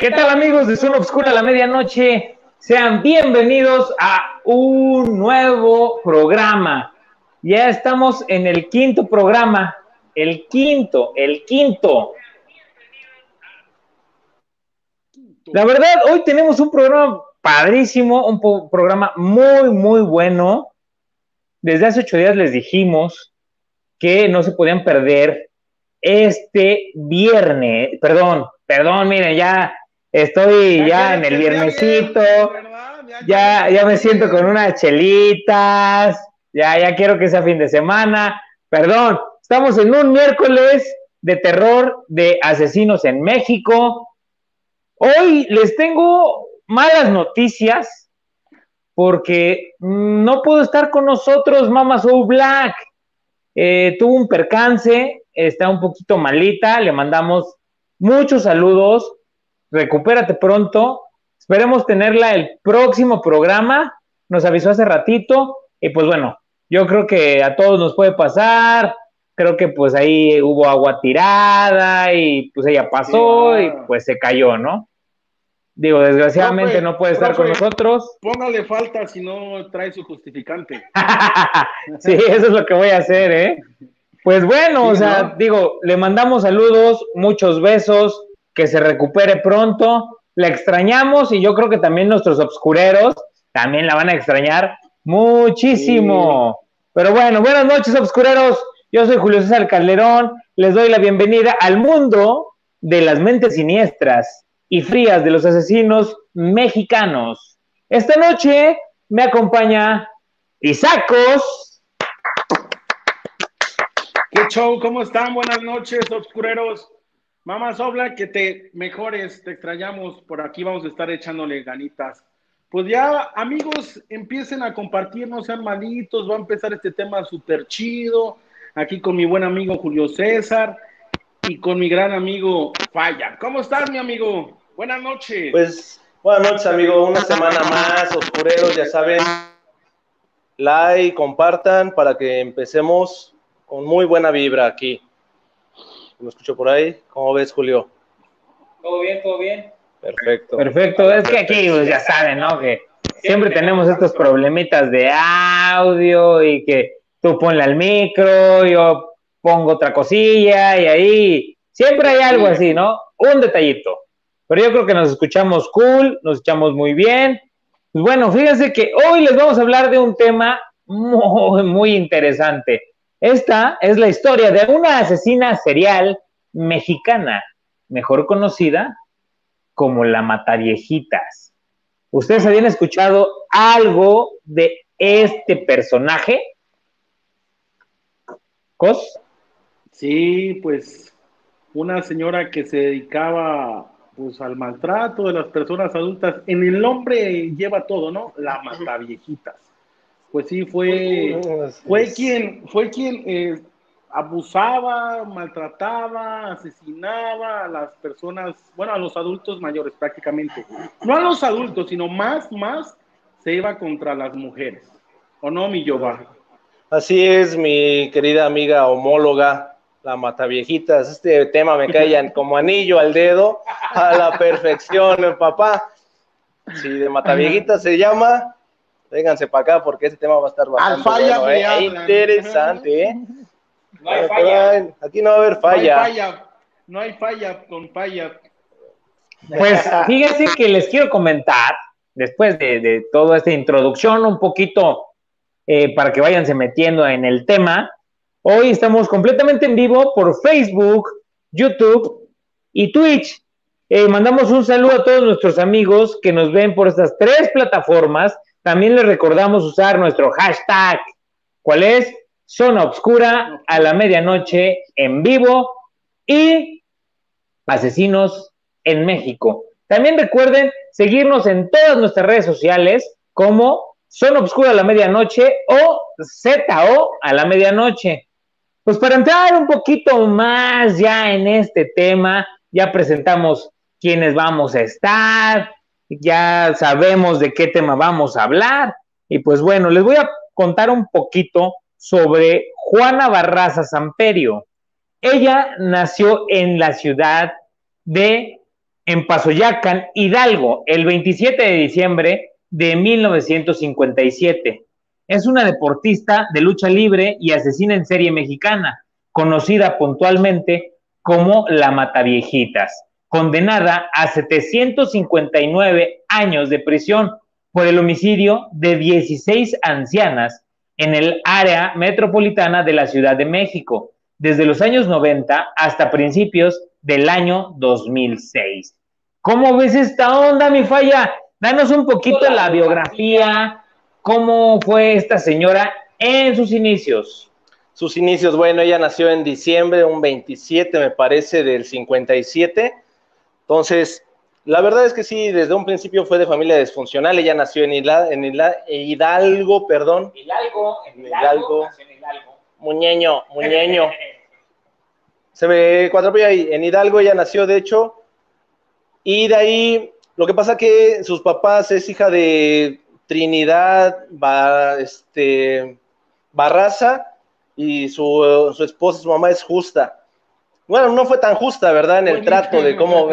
¿Qué tal amigos de Zona Obscura a la medianoche? Sean bienvenidos a un nuevo programa. Ya estamos en el quinto programa, el quinto, el quinto. La verdad, hoy tenemos un programa padrísimo, un programa muy, muy bueno. Desde hace ocho días les dijimos que no se podían perder este viernes, perdón, perdón, miren, ya estoy ya, en el viernesito, ya, ya me siento con unas chelitas, ya, ya quiero que sea fin de semana, perdón, estamos en un miércoles de terror de asesinos en México. Hoy les tengo malas noticias porque no puedo estar con nosotros, Mama Soul Black. Eh, tuvo un percance, está un poquito malita, le mandamos muchos saludos, recupérate pronto, esperemos tenerla el próximo programa, nos avisó hace ratito, y pues bueno, yo creo que a todos nos puede pasar, creo que pues ahí hubo agua tirada y pues ella pasó y pues se cayó, ¿no? Digo, desgraciadamente no, puede estar con nosotros. Póngale falta si no trae su justificante. sí, eso es lo que voy a hacer, ¿eh? Pues bueno, o sea, digo, le mandamos saludos, muchos besos, que se recupere pronto. La extrañamos y yo creo que también nuestros obscureros también la van a extrañar muchísimo. Pero bueno, buenas noches, obscureros. Yo soy Julio César Calderón. Les doy la bienvenida al mundo de las mentes siniestras y frías de los asesinos mexicanos. Esta noche me acompaña Isacos. ¿Qué show? ¿Cómo están? Buenas noches, obscureros. Mamá Sobla, que te mejores, te extrañamos. Por aquí vamos a estar echándole ganitas. Pues ya, amigos, empiecen a compartir, no sean malitos. Va a empezar este tema súper chido. Aquí con mi buen amigo Julio César y con mi gran amigo Falla. ¿Cómo estás, mi amigo? Buenas noches. Pues buenas noches, amigo. Una semana más, oscureros, ya saben. Like, compartan para que empecemos con muy buena vibra aquí. ¿Me escucho por ahí? ¿Cómo ves, Julio? Todo bien, todo bien. Perfecto. Perfecto. Es que aquí pues, ya saben, ¿no? Que siempre tenemos estos problemitas de audio y que tú ponle al micro, yo pongo otra cosilla y ahí siempre hay algo así, ¿no? Un detallito pero yo creo que nos escuchamos cool, nos escuchamos muy bien. Pues bueno, fíjense que hoy les vamos a hablar de un tema muy, muy interesante. Esta es la historia de una asesina serial mexicana, mejor conocida como la Mataviejitas. ¿Ustedes habían escuchado algo de este personaje? ¿Cos? Sí, pues una señora que se dedicaba pues al maltrato de las personas adultas. En el nombre lleva todo, ¿no? La viejitas. Pues sí, fue, fue quien, fue quien eh, abusaba, maltrataba, asesinaba a las personas, bueno, a los adultos mayores prácticamente. No a los adultos, sino más, más se iba contra las mujeres. ¿O no, mi Yoba? Así es, mi querida amiga homóloga la mataviejitas, este tema me cae como anillo al dedo, a la perfección, papá. Si de mataviejitas se llama, vénganse para acá porque ese tema va a estar bastante bueno, ¿eh? interesante, ¿eh? No hay falla. Aquí no va a haber falla. No hay falla, no hay falla con falla. Pues fíjense que les quiero comentar, después de, toda esta introducción, un poquito eh, para que váyanse metiendo en el tema, Hoy estamos completamente en vivo por Facebook, YouTube y Twitch. Eh, mandamos un saludo a todos nuestros amigos que nos ven por estas tres plataformas. También les recordamos usar nuestro hashtag. ¿Cuál es? Zona Obscura a la medianoche en vivo y Asesinos en México. También recuerden seguirnos en todas nuestras redes sociales como Zona Obscura a la medianoche o ZO a la medianoche. Pues para entrar un poquito más ya en este tema, ya presentamos quiénes vamos a estar, ya sabemos de qué tema vamos a hablar. Y pues bueno, les voy a contar un poquito sobre Juana Barraza Samperio. Ella nació en la ciudad de en Pasoyacan, Hidalgo, el 27 de diciembre de 1957. Es una deportista de lucha libre y asesina en serie mexicana, conocida puntualmente como la Mataviejitas, condenada a 759 años de prisión por el homicidio de 16 ancianas en el área metropolitana de la Ciudad de México, desde los años 90 hasta principios del año 2006. ¿Cómo ves esta onda, mi falla? Danos un poquito la biografía, cómo fue esta señora en sus inicios. Sus inicios, bueno, ella nació en diciembre, un 27 me parece, del 57. Entonces, la verdad es que sí, desde un principio fue de familia disfuncional. Ella nació en, en Hidalgo, perdón. Hidalgo, en Hidalgo. En Hidalgo. Muñeño, muñeño. Se me cuatro ahí. En Hidalgo ella nació, de hecho. Y de ahí, lo que pasa que sus papás es hija de Trinidad este, Barraza y su, su esposa, su mamá es justa. Bueno, no fue tan justa, ¿verdad? En el trato de cómo,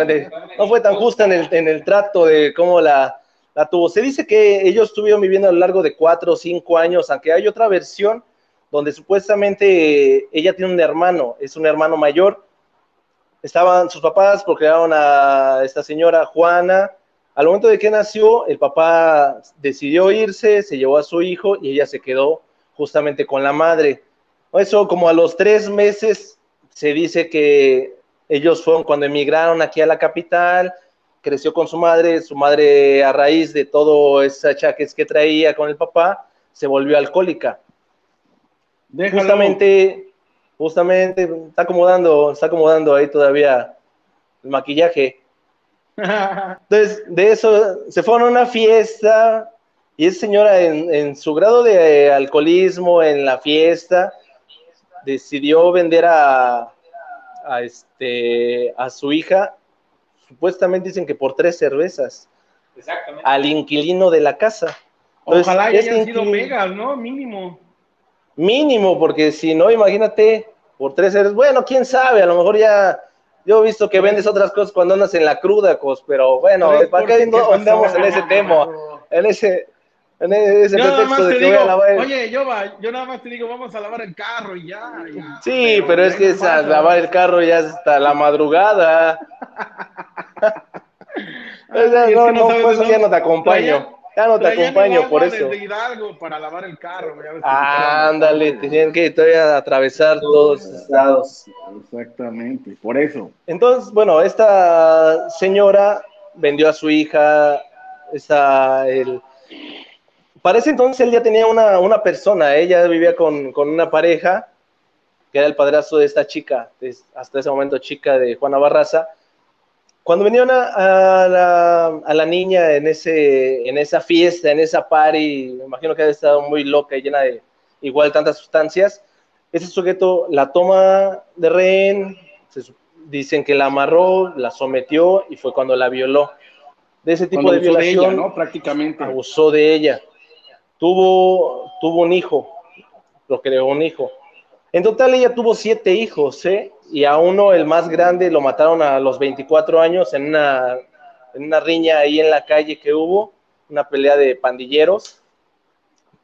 no fue tan justa en el, en el trato de cómo la, la, tuvo. Se dice que ellos estuvieron viviendo a lo largo de cuatro o cinco años, aunque hay otra versión donde supuestamente ella tiene un hermano, es un hermano mayor. Estaban sus papás, procrearon a esta señora Juana. Al momento de que nació, el papá decidió irse, se llevó a su hijo y ella se quedó justamente con la madre. Eso como a los tres meses se dice que ellos fueron cuando emigraron aquí a la capital, creció con su madre, su madre a raíz de todo ese achaques que traía con el papá, se volvió alcohólica. Justamente, justamente, está acomodando, está acomodando ahí todavía el maquillaje. Entonces, de eso, se fueron a una fiesta y esa señora en, en su grado de alcoholismo en la fiesta, decidió vender a, a, este, a su hija, supuestamente dicen que por tres cervezas, al inquilino de la casa. Ojalá este hayan sido megas, ¿no? Mínimo. Mínimo, porque si no, imagínate, por tres cervezas, bueno, quién sabe, a lo mejor ya, yo he visto que vendes otras cosas cuando andas en la cruda, cos, pero bueno, ¿para qué andamos en ese tema? En ese, en ese pretexto de que digo, voy a lavar Oye, yo, yo nada más te digo, vamos a lavar el carro y ya. Sí, pero, es que a lavar el carro ya hasta la madrugada. no, no, pues ya no te acompaño. ya no te acompaño por eso. Desde Hidalgo para lavar el carro. Ah, ándale, tenían que todavía atravesar todos los estados. Exactamente, por eso. Entonces, bueno, esta señora vendió a su hija, esa, el, para ese entonces él ya tenía una, persona, ella vivía con, una pareja, que era el padrastro de esta chica, hasta ese momento chica de Juana Barraza. Cuando vinieron a, la, niña en, ese, en esa fiesta, en esa party, me imagino que había estado muy loca y llena de igual tantas sustancias, ese sujeto la toma de rehén, dicen que la amarró, la sometió y fue cuando la violó. De ese tipo de violación, ¿no? Prácticamente. Abusó de ella tuvo, tuvo un hijo, lo creó un hijo. En total ella tuvo siete hijos, ¿eh? Y a uno, el más grande, lo mataron a los 24 años en una, en una riña ahí en la calle que hubo, una pelea de pandilleros.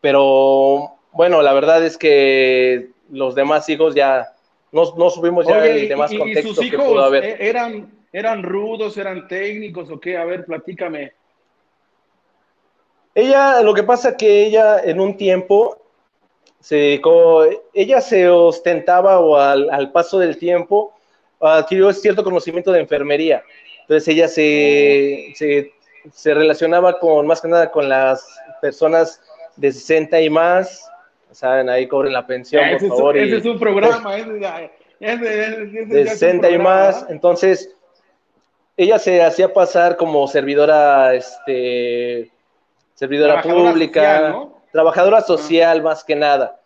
Pero bueno, la verdad es que los demás hijos ya no, no subimos ya el demás contexto que pudo haber. Eh, eran, eran rudos, eran técnicos o qué? A ver, platícame. Ella, lo que pasa que ella en un tiempo se dedicó, ella se ostentaba o al, paso del tiempo adquirió cierto conocimiento de enfermería. Entonces ella se, se, relacionaba con más que nada con las personas de 60 y más, saben, ahí cobren la pensión, por favor. ese es un programa, es, de 60 y más, entonces ella se hacía pasar como servidora, este, servidora pública, trabajadora social más que nada.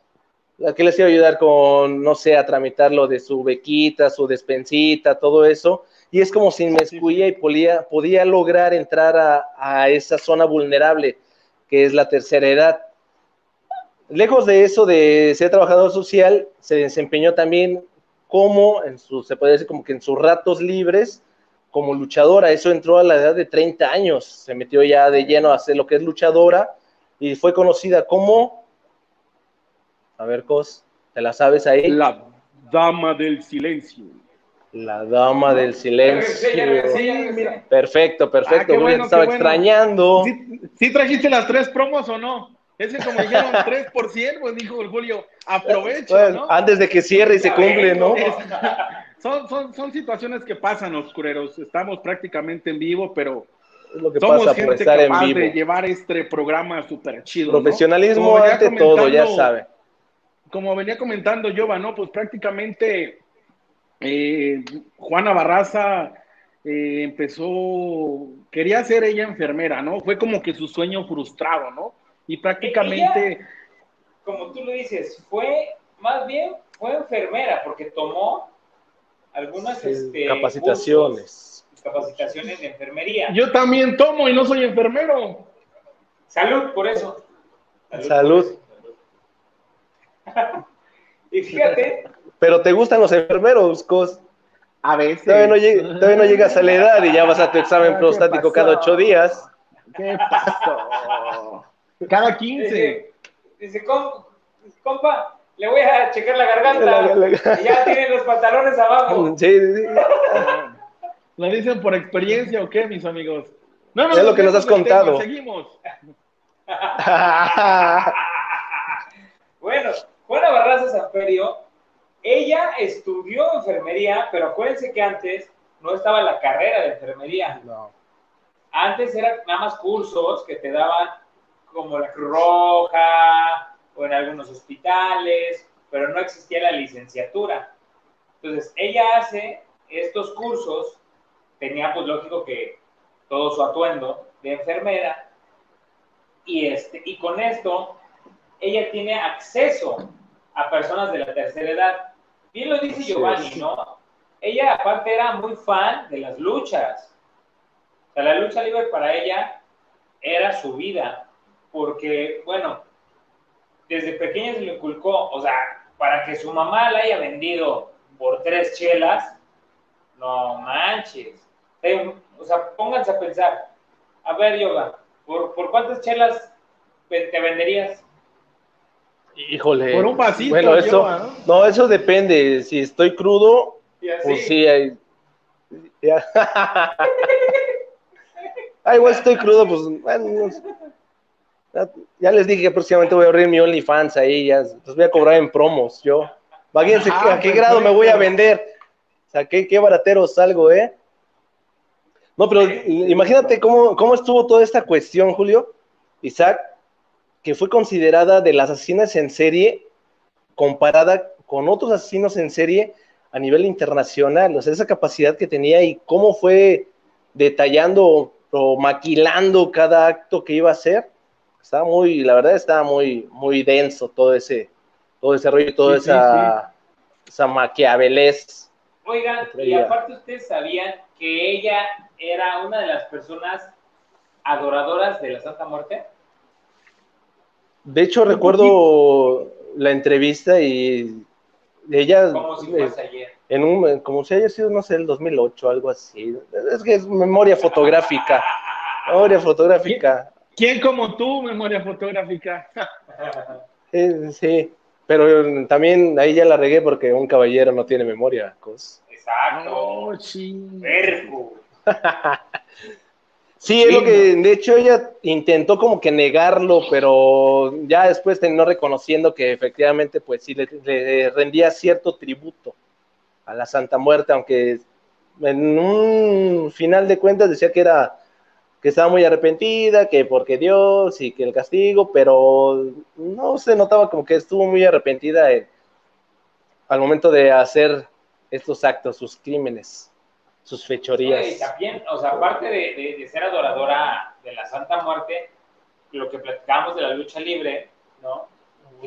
La que les iba a ayudar con, no sé, a tramitar lo de su bequita, su despensita, todo eso. Y es como si me y podía, podía lograr entrar a, a esa zona vulnerable, que es la tercera edad. Lejos de eso de ser trabajador social, se desempeñó también como, en su, se puede decir como que en sus ratos libres, como luchadora. Eso entró a la edad de 30 años. Se metió ya de lleno a hacer lo que es luchadora y fue conocida como. A ver, Cos, ¿te la sabes ahí? La Dama del Silencio. La Dama del Silencio. Sí, mira. Perfecto, perfecto. Ah, bueno, te estaba bueno. extrañando. ¿Sí, sí trajiste las tres promos o no? Es que como dijeron 3 por 100, pues dijo el Julio, aprovecho, Bueno, ¿no? antes de que cierre y se cumple, ¿no? Son, son, son situaciones que pasan, oscureros. Estamos prácticamente en vivo, pero Es lo que somos pasa por gente estar en capaz vivo. de llevar este programa súper chido. ¿no? Profesionalismo venía ante todo, ya sabe. Como venía comentando Jova, ¿no? Pues prácticamente eh, Juana Barraza eh, empezó, quería ser ella enfermera, ¿no? Fue como que su sueño frustrado, ¿no? Y prácticamente... Como tú lo dices, fue más bien fue enfermera porque tomó algunas Sí, este, capacitaciones. cursos, capacitaciones de enfermería. Yo también tomo y no soy enfermero. Salud por eso. Salud. Y fíjate, Pero te gustan los enfermeros, Cos. A veces. Todavía no, llega- todavía no llegas a la edad y ya vas a tu examen ¿Qué prostático cada ocho días. ¿Qué pasó? Cada 15. dice, dice, "Com- compa, le voy a checar la garganta. La- la- Y ya tiene los pantalones abajo. Sí, sí, sí. ¿Lo dicen por experiencia o qué, mis amigos? No, Es lo que nos has tema, contado. Seguimos. Bueno, Juana Barraza Sanferio, ella estudió enfermería, pero acuérdense que antes no estaba la carrera de enfermería. No. Antes eran nada más cursos que te daban como la Cruz Roja o en algunos hospitales, pero no existía la licenciatura. Entonces, ella hace estos cursos, tenía pues lógico que todo su atuendo de enfermera, y, este, y con esto ella tiene acceso a personas de la tercera edad. Bien lo dice Giovanni. ¿no? Ella aparte era muy fan de las luchas. O sea, la lucha libre para ella era su vida, porque, bueno, desde pequeña se le inculcó, o sea, para que su mamá la haya vendido por tres chelas, no manches. O sea, pónganse a pensar, a ver, Yoga, ¿por, por cuántas chelas te venderías? Híjole. Por un vasito Bueno, eso, ¿no? no, eso depende. Si estoy crudo, pues sí. hay- ya. Ah, igual si estoy crudo, pues bueno. Ya, ya les dije que próximamente voy a abrir mi OnlyFans ahí, ya los voy a cobrar en promos, yo. Fíjense Ah, a qué grado me voy a vender. O sea, qué, qué baratero salgo, ¿eh? No, pero imagínate cómo, cómo estuvo toda esta cuestión, Julio, Isaac, que fue considerada de las asesinas en serie comparada con otros asesinos en serie a nivel internacional, o sea, esa capacidad que tenía y cómo fue detallando o maquilando cada acto que iba a hacer. Estaba muy, la verdad, estaba muy, muy denso todo ese, todo ese rollo, toda Sí, sí, esa, esa maquiavelez. Oigan, y aparte ustedes sabían que ella era una de las personas adoradoras de la Santa Muerte. De hecho, recuerdo la entrevista y ella, Como si eh, fuese ayer. en un, como si haya sido, no sé, el 2008, algo así. Es que es memoria fotográfica, memoria fotográfica. ¿Quién como tú, memoria fotográfica? Sí, pero también ahí ya la regué porque un caballero no tiene memoria. cos. Exacto. Oh, sí. Verbo. Sí, es Sí, lo que, de hecho, ella intentó como que negarlo, pero ya después terminó reconociendo que efectivamente, pues sí, le, le rendía cierto tributo a la Santa Muerte, aunque en un final de cuentas decía que era, que estaba muy arrepentida, que porque Dios y que el castigo, pero no se notaba como que estuvo muy arrepentida en- al momento de hacer estos actos, sus crímenes, sus fechorías. También, o sea, aparte de, de- de ser adoradora de la Santa Muerte, lo que platicábamos de la lucha libre, ¿no?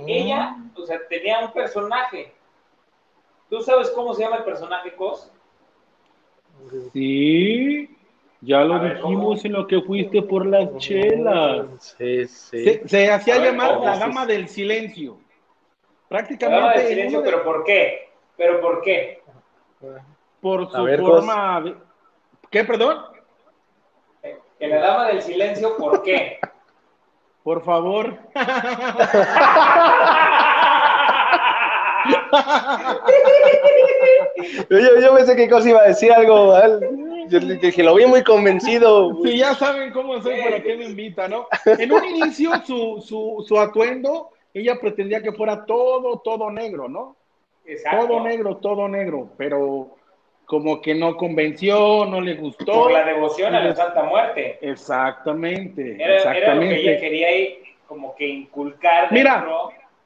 Ella, o sea, tenía un personaje. ¿Tú sabes cómo se llama el personaje, Cos? Sí, ya lo ver, dijimos ¿cómo? en lo que fuiste por las chelas. Sí, sí. Se, se hacía ver, llamar la dama del silencio. Dama Prácticamente del en silencio, uno de- pero ¿por qué? ¿Pero por qué? por su ver, forma de- ¿Qué, perdón? Que la dama del silencio, ¿por qué? Por favor. yo, pensé que Cos iba a decir algo. Yo dije, lo vi muy convencido. Si ya saben cómo soy, ¿para qué me invita, no? En un inicio, su, su, su atuendo, ella pretendía que fuera todo, todo negro, ¿no? Exacto. Todo negro, todo negro, pero como que no convenció, no le gustó. Por la devoción a la Santa Muerte. Exactamente. Era, exactamente. Era lo que ella quería ir, como que inculcar. Mira,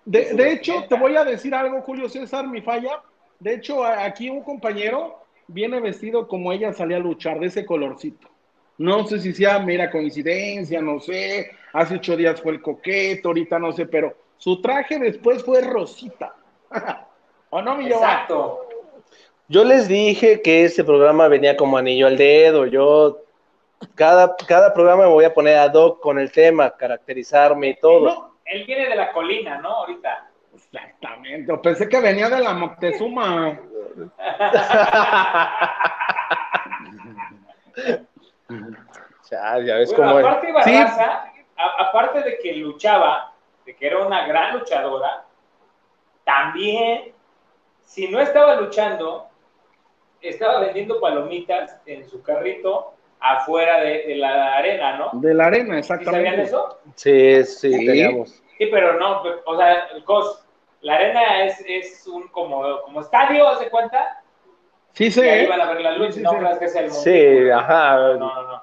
de, de hecho, te voy a decir algo, Julio César, mi falla. De hecho, aquí un compañero viene vestido como ella salía a luchar, de ese colorcito. No sé si sea mera coincidencia, no sé. Hace ocho días fue el coqueto, ahorita no sé, pero su traje después fue rosita. ¿O no, mi Exacto. Yo les dije que este programa venía como anillo al dedo. Yo cada, cada programa me voy a poner ad hoc con el tema, caracterizarme y todo. No, él viene de la colina, ¿no? Ahorita. Exactamente. Pensé que venía de la Moctezuma. ya, ya ves bueno, aparte, Barraza, aparte de que luchaba, de que era una gran luchadora, también, si no estaba luchando, estaba vendiendo palomitas en su carrito afuera de, la arena, ¿no? De la arena, exactamente. ¿Sabían eso? Sí, sí, teníamos. Sí, pero no, o sea, el cos, la arena es, es un como, como estadio, ¿hace cuenta? Sí, sí. Y ahí van a ver la luz, sí, no sí. creas que es el Sí, ajá. No, no, no.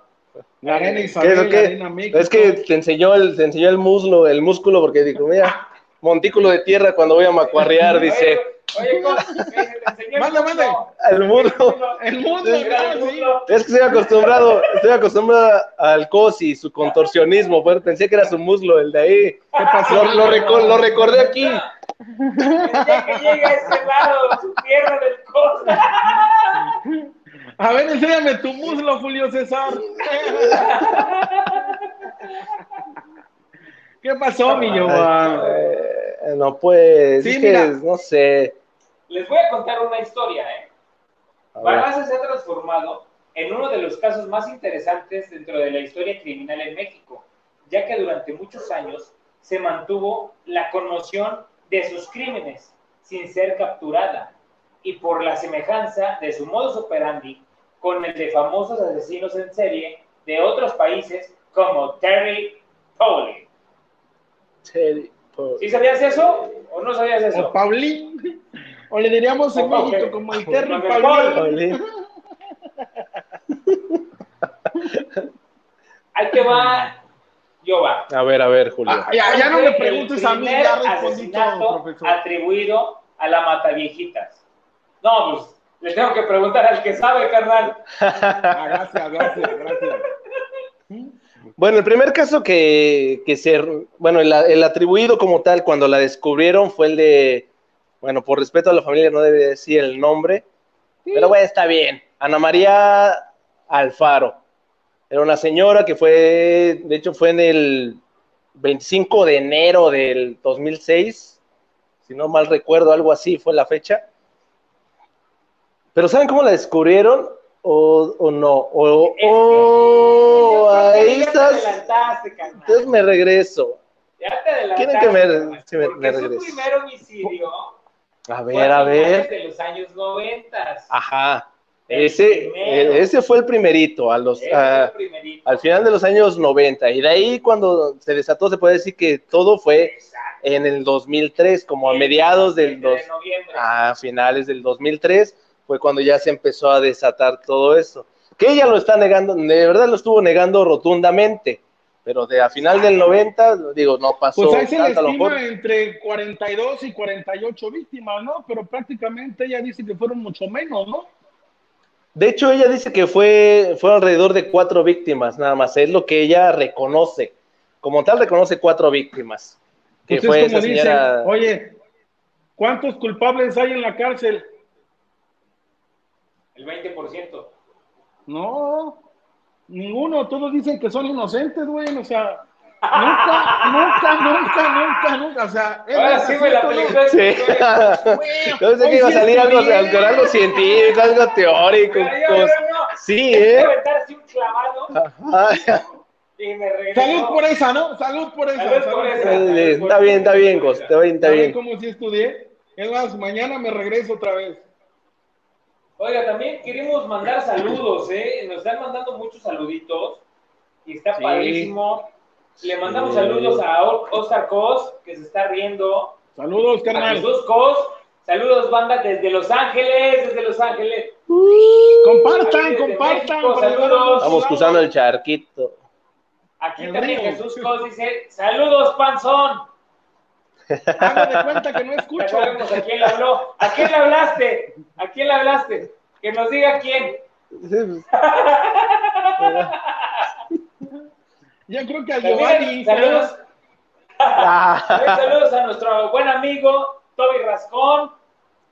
La arena Isabel, ¿Qué, qué? la arena Es que te enseñó el, te enseñó el muslo, el músculo, porque dijo, mira, montículo de tierra cuando voy a macuarrear, dice. Oye, manda, manda. El muslo. El sí. Es que estoy acostumbrado, estoy acostumbrado al cos y su contorsionismo, pues pensé que era su muslo, el de ahí. ¿Qué pasó? Lo, lo, recor, lo recordé aquí. Ya que llega a ese lado, su pierna del cos. A ver, enséñame tu muslo, Julio César. ¿Qué pasó, mi Yoba? Eh, no, pues, Sí, es que, mira. no sé. Les voy a contar una historia, ¿eh? Barraza se ha transformado en uno de los casos más interesantes dentro de la historia criminal en México, ya que durante muchos años se mantuvo la conmoción de sus crímenes sin ser capturada y por la semejanza de su modus operandi con el de famosos asesinos en serie de otros países como Terry Powley. Teddy, por- ¿Sí sabías eso o no sabías eso? Paulín. O le diríamos en. México como el Terry. Ahí te va, yo va. A ver, a ver, Julio. Ah, ya, ya no me el preguntes a mí, primer ya asesinato profesor. atribuido a la Mataviejitas. No, pues le tengo que preguntar al que sabe, carnal. Ah, gracias, gracias, gracias. Bueno, el primer caso que, que se, bueno, el, el atribuido como tal cuando la descubrieron fue el de, bueno, por respeto a la familia no debe decir el nombre, pero bueno, está bien. Ana María Alfaro. Era una señora que fue, de hecho fue en el 25 de enero del 2006, si no mal recuerdo, algo así fue la fecha. Pero ¿saben cómo la descubrieron? O, o no, o, que- o que ahí estás. Entonces me regreso. Ya te adelantaste. ¿Quieren que me- sí, me- me regreso? primer homicidio A ver, a ver. de los años 90. Ajá. El Ese, primero. e- ese fue el primerito, a los, a- primerito. al final de los años 90. Y de ahí cuando se desató, se puede decir que todo fue Exacto. en el 2003, como a mediados del 7 de dos, noviembre. a finales del 2003, fue cuando ya se empezó a desatar todo eso. Que ella lo está negando, de verdad lo estuvo negando rotundamente, pero de a final del 90, digo, no pasó Pues ahí se le estima entre 42 y 48 víctimas, ¿no? Pero prácticamente ella dice que fueron mucho menos, ¿no? De hecho, ella dice que fue, fue alrededor de cuatro víctimas, nada más. Es lo que ella reconoce. Como tal, reconoce cuatro víctimas. Que Pues fue es como esa dicen, señora. oye, ¿cuántos culpables hay en la cárcel? El 20%. No, ninguno, todos dicen que son inocentes, güey, o sea, nunca, nunca, nunca, nunca, nunca, o sea, es Ahora sí, güey, la película es Sí. Güey, Yo que iba a salir algo, algo, algo científico, algo teórico. Pero yo- cos- yo no, Sí, ¿eh? así un clavado. Y me regresó. Salud por esa, ¿no? Salud por esa. Salud por esa. Eh, Está bien, está bien, Gos, está bien, está ¿Saben bien. cómo si estudié? Es más, mañana me regreso otra vez. Oiga, también queremos mandar saludos, ¿eh? Nos están mandando muchos saluditos y está Sí. padrísimo. Le mandamos Sí. saludos a Oscar Cos, que se está riendo. Saludos, A carnal. Jesús Cos. Saludos, banda, desde Los Ángeles, desde Los Ángeles. Compartan, Desde compartan. México, saludos. Estamos cruzando el charquito. Aquí El también río. Jesús Cos dice, saludos, panzón. Haga de cuenta que no Ya escucho. sabemos a quién le habló. ¿A quién le hablaste? ¿A quién le hablaste? Que nos diga quién. Yo creo que a Giovanni. saludos, Ah, saludos a nuestro buen amigo Toby Rascón.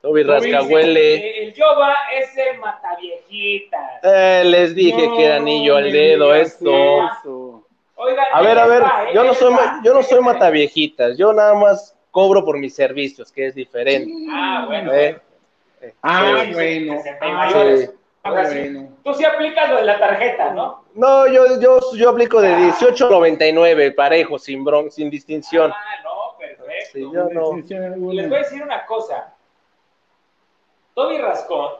Toby Rascahuele. Eh, El Yoba es el mataviejitas. Eh, les dije que era anillo al dedo esto. Eso. A ver, a ver, va, yo no soy, yo no soy mataviejitas, yo nada más cobro por mis servicios, que es diferente. Ah, bueno. ¿eh? Ah, Sí. bueno. Ah. Sí. Tú sí aplicas lo de la tarjeta, ¿no? No, yo, yo, yo aplico de 18.99, parejo, sin bron, sin distinción. Ah, no, perfecto. Sí, yo no. Les voy a decir una cosa. Toby Rascón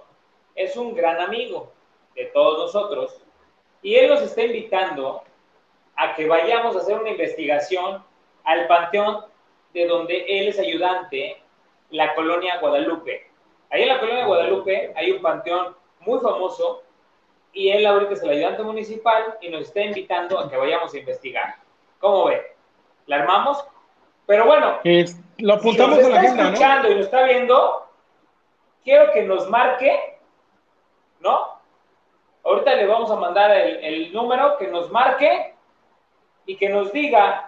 es un gran amigo de todos nosotros y él nos está invitando a que vayamos a hacer una investigación al panteón de donde él es ayudante, la colonia Guadalupe. Ahí en la colonia Guadalupe hay un panteón muy famoso y él ahorita es el ayudante municipal y nos está invitando a que vayamos a investigar. ¿Cómo ve? ¿La armamos? Pero bueno, Es- lo si apuntamos la está escuchando y nos está viendo, quiero que nos marque, ¿no? Ahorita le vamos a mandar el, el número, que nos marque y que nos diga,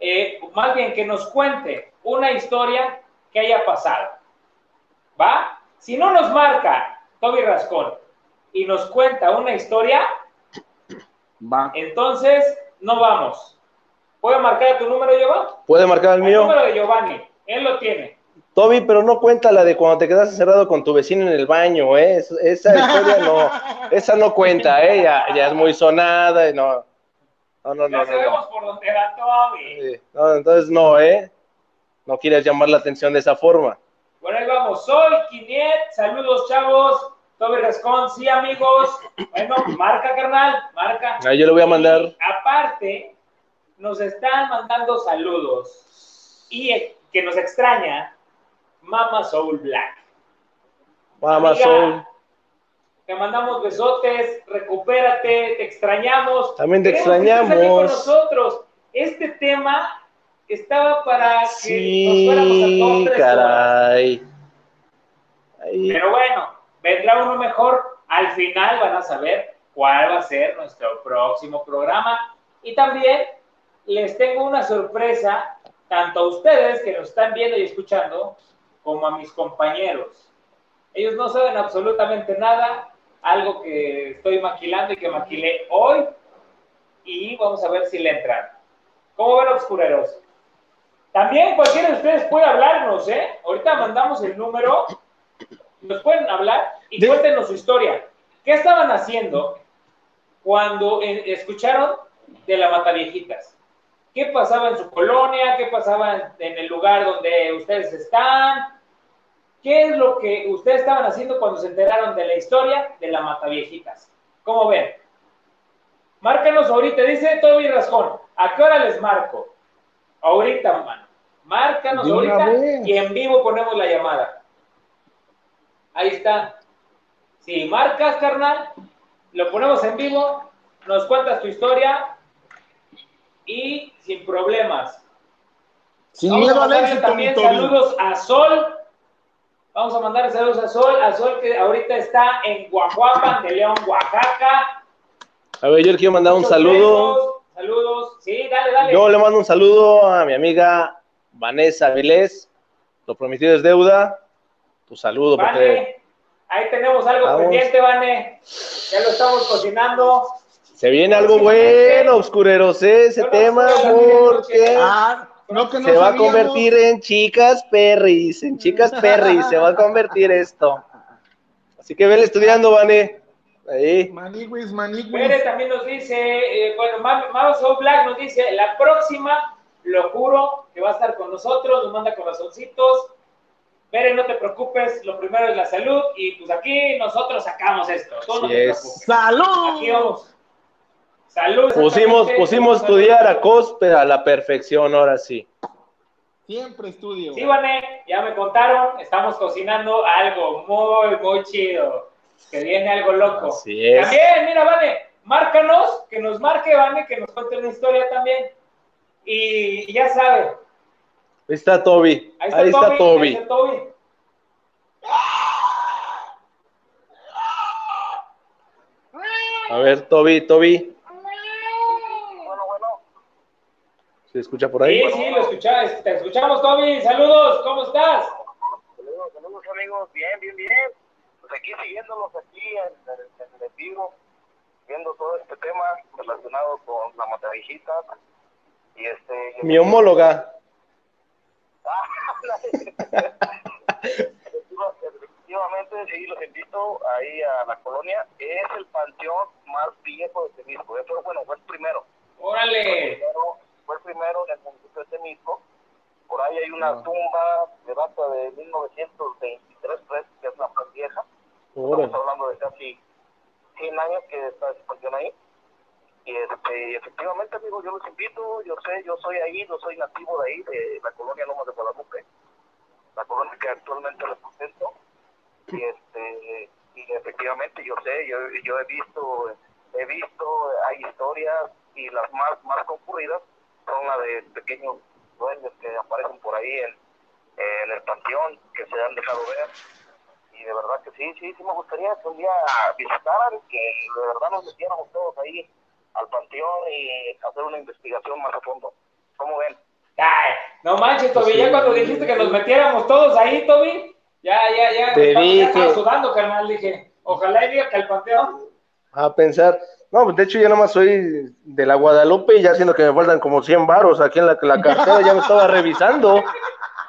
eh, más bien que nos cuente una historia que haya pasado. ¿Va? Si no nos marca Toby Rascón y nos cuenta una historia, Va. entonces no vamos. ¿Puedo marcar tu número, Giovanni? ¿Puede marcar el El mío? número de Giovanni, él lo tiene. Toby, pero no cuenta la de cuando te quedas encerrado con tu vecino en el baño, ¿eh? Es- Esa historia no, esa no cuenta, ¿eh? Ya, ya es muy sonada, y no. No, no, Ya sabemos por dónde va Toby. Sí, no, entonces no, ¿eh? No quieres llamar la atención de esa forma. Bueno, ahí vamos. Sol, Quinet, saludos, chavos. Toby Rascón, sí, amigos. Bueno, marca, carnal, marca. Ahí yo le voy a mandar. Y aparte, nos están mandando saludos. Y que nos extraña, Mama Soul Black. Amiga, Soul. Te mandamos besotes, recupérate, te extrañamos. También te Queremos que estés aquí con extrañamos. nosotros. Este tema estaba para que Sí, nos fuéramos a dos, caray. Pero bueno, vendrá uno mejor. Al final van a saber cuál va a ser nuestro próximo programa. Y también les tengo una sorpresa, tanto a ustedes que nos están viendo y escuchando, como a mis compañeros. Ellos no saben absolutamente nada, algo que estoy maquilando y que maquilé hoy. Y vamos a ver si le entran. ¿Cómo ven, obscureros? También cualquiera de ustedes puede hablarnos, ¿eh? Ahorita mandamos el número nos pueden hablar y cuéntenos su historia. ¿Qué estaban haciendo cuando eh, escucharon de la Mataviejitas? ¿Qué pasaba en su colonia? ¿Qué pasaba en el lugar donde ustedes están? ¿Qué es lo que ustedes estaban haciendo cuando se enteraron de la historia de la Mataviejitas? ¿Cómo ven? Márcanos ahorita, dice Toby Rascón. ¿A qué hora les marco? Ahorita, mano. Márcanos ahorita vez. y en vivo ponemos la llamada. Ahí está. Si marcas, carnal, lo ponemos en vivo, nos cuentas tu historia y sin problemas. Sin Vamos miedo a al mandarle éxito, también saludos a Sol. Vamos a mandar saludos a Sol, a Sol que ahorita está en Guajuapan de León, Oaxaca. A ver, yo le quiero mandar un saludo. besos, saludos. Sí, dale, dale. Yo le mando un saludo a mi amiga Vanessa Vilés. Lo prometido es deuda. Tu saludo, porque Vane, ahí tenemos algo Vamos. pendiente, Vane. Ya lo estamos cocinando. se viene algo bueno, oscureros, ¿eh? ese no tema, porque Ah, no que no se va a convertir en chicas perris, en chicas perris, se va a convertir esto. Así que vele estudiando, Vane. Ahí. Maniguis, maniguis. Pere también nos dice, eh, bueno, Mouse Black nos dice, la próxima, lo juro, que va a estar con nosotros, nos manda corazoncitos. Pere, no te preocupes, lo primero es la salud y pues aquí nosotros sacamos esto. no ¡Salud! Aquí vamos. Salud. Pusimos, pusimos estudiar a Cospe a la perfección, ahora sí. Siempre estudio. Sí, Vané, ya me contaron, estamos cocinando algo muy, muy chido. Que viene algo loco. Así es. También, mira, Vane, márcanos, que nos marque, Vane, que nos cuente una historia también. Y, ya sabe. Ahí está Toby. Ahí está, Toby. Ahí está Toby. A ver, Toby, Toby. ¿Se escucha por ahí? Sí, sí, lo escuchas. Te escuchamos, Toby. Saludos, ¿cómo estás? Saludos, saludos, amigos. Bien, bien, bien. Pues aquí siguiéndolos aquí en, en, el vivo, viendo todo este tema relacionado con la matavijita. Y este. Mi homóloga. Efectivamente, sí, los invito ahí a la colonia. Es el panteón más viejo de Temisco. Fue, bueno, fue el primero. ¡Órale! Fue el primero en el municipio de Temisco. Por ahí hay una tumba de data de 1923, que es la más vieja. Estamos hablando de casi 100 años que está esa panteón ahí. Y este, efectivamente, amigos, yo los invito. Yo sé, yo soy ahí, yo soy nativo de ahí, de la colonia Lomas de Guadalupe, la colonia que actualmente represento. Y este y efectivamente yo sé, yo, yo he visto, he visto, hay historias y las más, más concurridas son la de pequeños duendes que aparecen por ahí en, en el panteón, que se han dejado ver. Y de verdad que sí, sí, sí me gustaría que un día visitaran, que de verdad nos metiéramos todos ahí al panteón y hacer una investigación más a fondo. ¿Cómo ven? Ay, no manches, Toby, ya cuando dijiste que nos metiéramos todos ahí, Toby, ya, ya, ya, Te ya estaba sudando, carnal, dije, ojalá diga que al panteón. A pensar, no, pues, de hecho yo nomás soy de la Guadalupe y ya siendo que me faltan como 100 varos aquí en la, la cartera, ya me estaba revisando.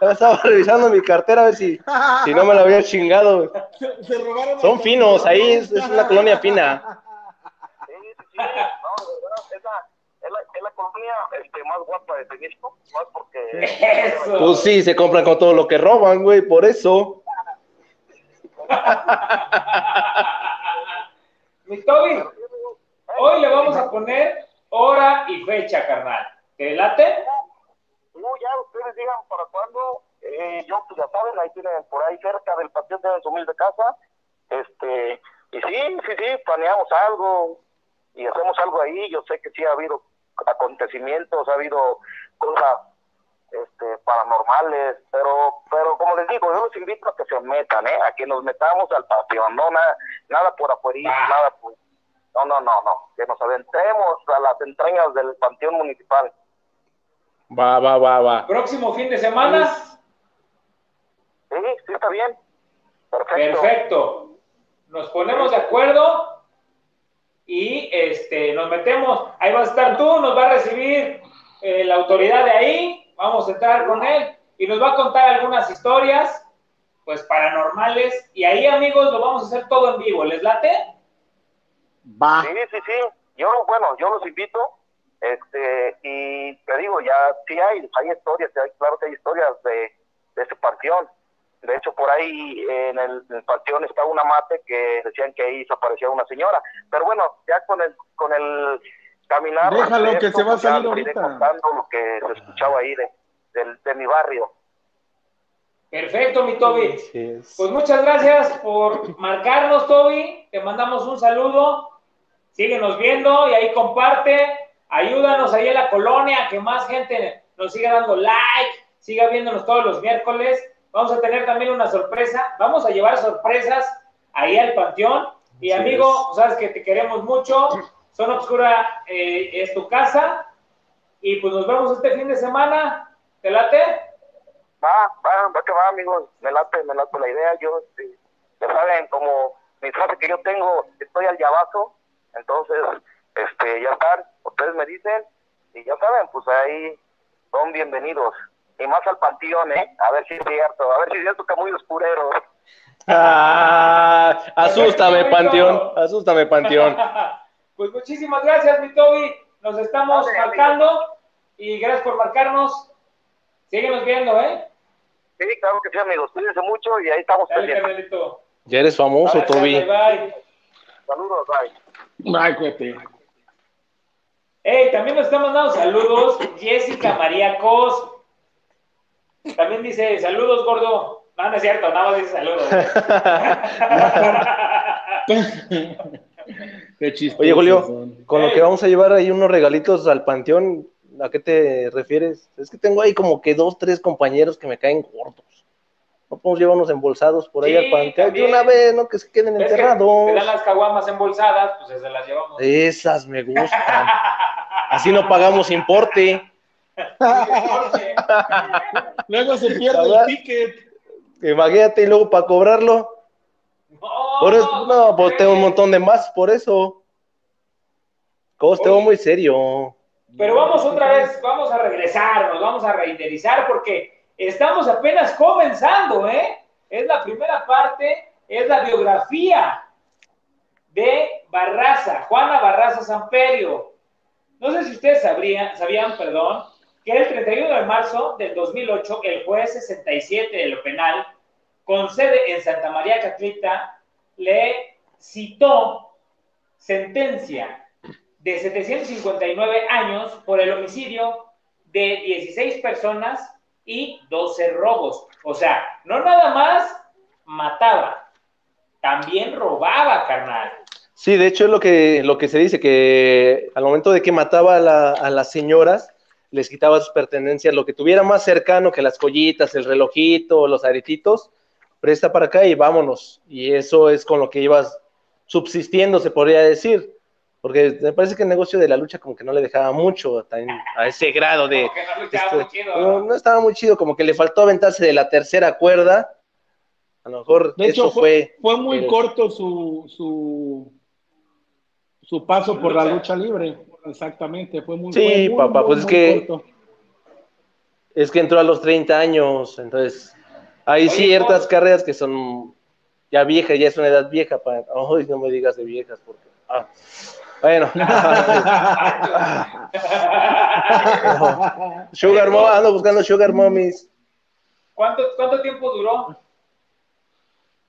Ya estaba revisando mi cartera a ver si, si no me la había chingado. Son finos, ahí es, una colonia fina. Sí, sí, sí. No, es la, es la colonia este, más guapa de Temisco, más porque... Pues sí, se compran con todo lo que roban, güey, por eso. Mi Toby, Hoy le vamos a poner hora y fecha, carnal. ¿Te late? No, ya ustedes digan para cuándo. Eh, yo, pues ya saben, ahí tienen por ahí cerca del patio de su humilde casa. Este, y sí, sí, sí, planeamos algo y hacemos algo ahí. Yo sé que sí ha habido acontecimientos, ha habido cosas este, paranormales, pero pero como les digo, yo los invito a que se metan, ¿eh? a que nos metamos al patio, no nada, nada por afuera, ah. nada por no, no, no, no. Que nos adentremos a las entrañas del Panteón Municipal. Va, va, va, va. ¿Próximo fin de semana? Sí, sí, está bien. Perfecto. Perfecto. Nos ponemos de acuerdo y este nos metemos. Ahí va a estar tú, nos va a recibir eh, la autoridad de ahí. Vamos a entrar con él y nos va a contar algunas historias, pues paranormales. Y ahí, amigos, lo vamos a hacer todo en vivo. ¿Les late? Va. Sí, sí, sí. Yo, bueno, yo los invito. Este, y te digo, ya sí hay, hay historias, hay, claro que hay historias de, de ese panteón. De hecho, por ahí en el, panteón está una mate que decían que ahí desaparecía una señora. Pero bueno, ya con el, con el caminar. Déjalo que se va a salir ahorita. contando lo que se escuchaba ahí de, de, de mi barrio. Perfecto, mi Toby. Pues muchas gracias por marcarnos, Toby. Te mandamos un saludo síguenos viendo y ahí comparte, ayúdanos ahí en la colonia, que más gente nos siga dando like, siga viéndonos todos los miércoles. Vamos a tener también una sorpresa, vamos a llevar sorpresas ahí al panteón. Y amigo, sabes que te queremos mucho, Zona Obscura eh, es tu casa. Y pues nos vemos este fin de semana. ¿Te late? Va, va, va que va, amigos. Me late, me late la idea. Yo, este, ya saben, como mi frase que yo tengo, estoy al llavazo entonces, este, ya están, ustedes me dicen, y ya saben, pues ahí son bienvenidos. Y más al panteón, ¿eh? A ver si es cierto, a ver si es cierto que muy oscurero. Ah, asústame, Panteón. Asústame, Panteón. Pues muchísimas gracias, mi Toby. Nos estamos marcando y gracias por marcarnos. Síguenos viendo, ¿eh? Sí, claro que sí, amigos. Cuídense mucho y ahí estamos pendientes. Ya eres famoso, Toby. Bye, Saludos, bye. Bye, cuete. Hey, también nos estamos dando saludos. Jessica María Cos. También dice, saludos, gordo. No, no es cierto, nada más dice saludos. Qué chiste. Oye, Julio, con lo que vamos a llevar ahí unos regalitos al panteón, ¿a qué te refieres? Es que tengo ahí como que dos, tres compañeros que me caen gordos. No podemos llevarnos embolsados por ahí al panteón de una vez, ¿no? Que se queden enterrados. Que dan las caguamas embolsadas, pues se las llevamos. Esas me gustan. Así no pagamos importe. luego se pierde el ticket. Imagínate, y luego para cobrarlo. por eso, no, pues tengo un montón de más por eso. Costo muy serio. Pero vamos otra vez, vamos a regresar, nos vamos a reinterizar porque estamos apenas comenzando, ¿eh? Es la primera parte, es la biografía de Barraza, Juana Barraza Samperio. No sé si ustedes sabrían, sabían, perdón, que el 31 de marzo del 2008, el juez 67 de lo penal, con sede en Santa María Catlita, le citó sentencia de 759 años por el homicidio de 16 personas y 12 robos. O sea, no nada más mataba, también robaba, carnal. Sí, de hecho es lo que, lo que se dice, que al momento de que mataba a, las señoras, les quitaba sus pertenencias, lo que tuviera más cercano que las collitas, el relojito, los aretitos, presta para acá y vámonos. Y eso es con lo que ibas subsistiendo, se podría decir. Porque me parece que el negocio de la lucha como que no le dejaba mucho a ese grado de... No, no, estaba muy chido, como que le faltó aventarse de la tercera cuerda. A lo mejor de eso hecho, fue... Fue muy corto su, su, su paso por la lucha libre. Exactamente, fue muy Sí, papá, pues es que es que entró a los 30 años, entonces hay ciertas carreras que son ya viejas, ya es una edad vieja para hoy no me digas de viejas porque ah, bueno. sugar Mom, ando buscando Sugar Mommies. ¿Cuánto, ¿Cuánto tiempo duró?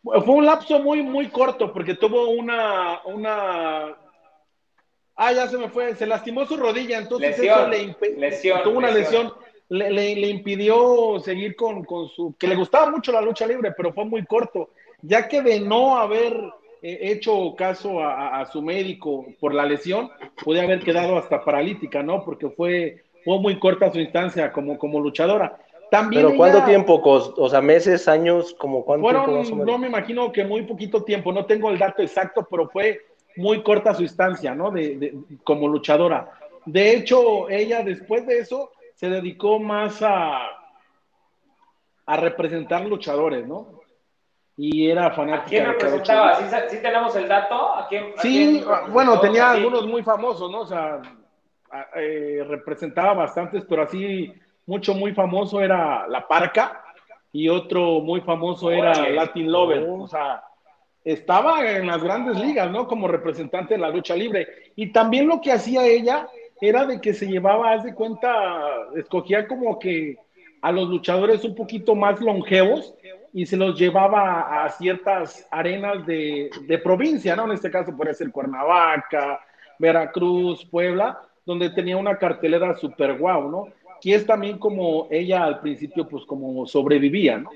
Fue un lapso muy, muy corto porque tuvo una, una Ah, ya se me fue, se lastimó su rodilla, entonces eso le impidió, tuvo una lesión, le, le, impidió seguir con, con, su, que le gustaba mucho la lucha libre, pero fue muy corto, ya que de no haber hecho caso a, a, su médico por la lesión, puede haber quedado hasta paralítica, ¿no? Porque fue, fue muy corta su instancia como, como luchadora. También ¿Pero cuánto tiempo? O sea, meses, años, como cuánto fueron, No me imagino que muy poquito tiempo, no tengo el dato exacto, pero fue muy corta su instancia, ¿no? De, como luchadora. De hecho, ella después de eso se dedicó más a, a representar luchadores, ¿no? Y era fanática. ¿A quién representaba? ¿Sí, tenemos el dato? ¿A quién, sí, bueno, tenía algunos muy famosos, ¿no? O sea, eh, representaba bastantes, pero así mucho muy famoso era La Parca y otro muy famoso era Latin Lover. O sea, estaba en las grandes ligas, ¿no? Como representante de la lucha libre. Y también lo que hacía ella era de que se llevaba, haz de cuenta, escogía como que a los luchadores un poquito más longevos y se los llevaba a ciertas arenas de, provincia, ¿no? En este caso puede ser Cuernavaca, Veracruz, Puebla, donde tenía una cartelera súper guau, ¿no? Que es también como ella al principio, pues como sobrevivía, ¿no?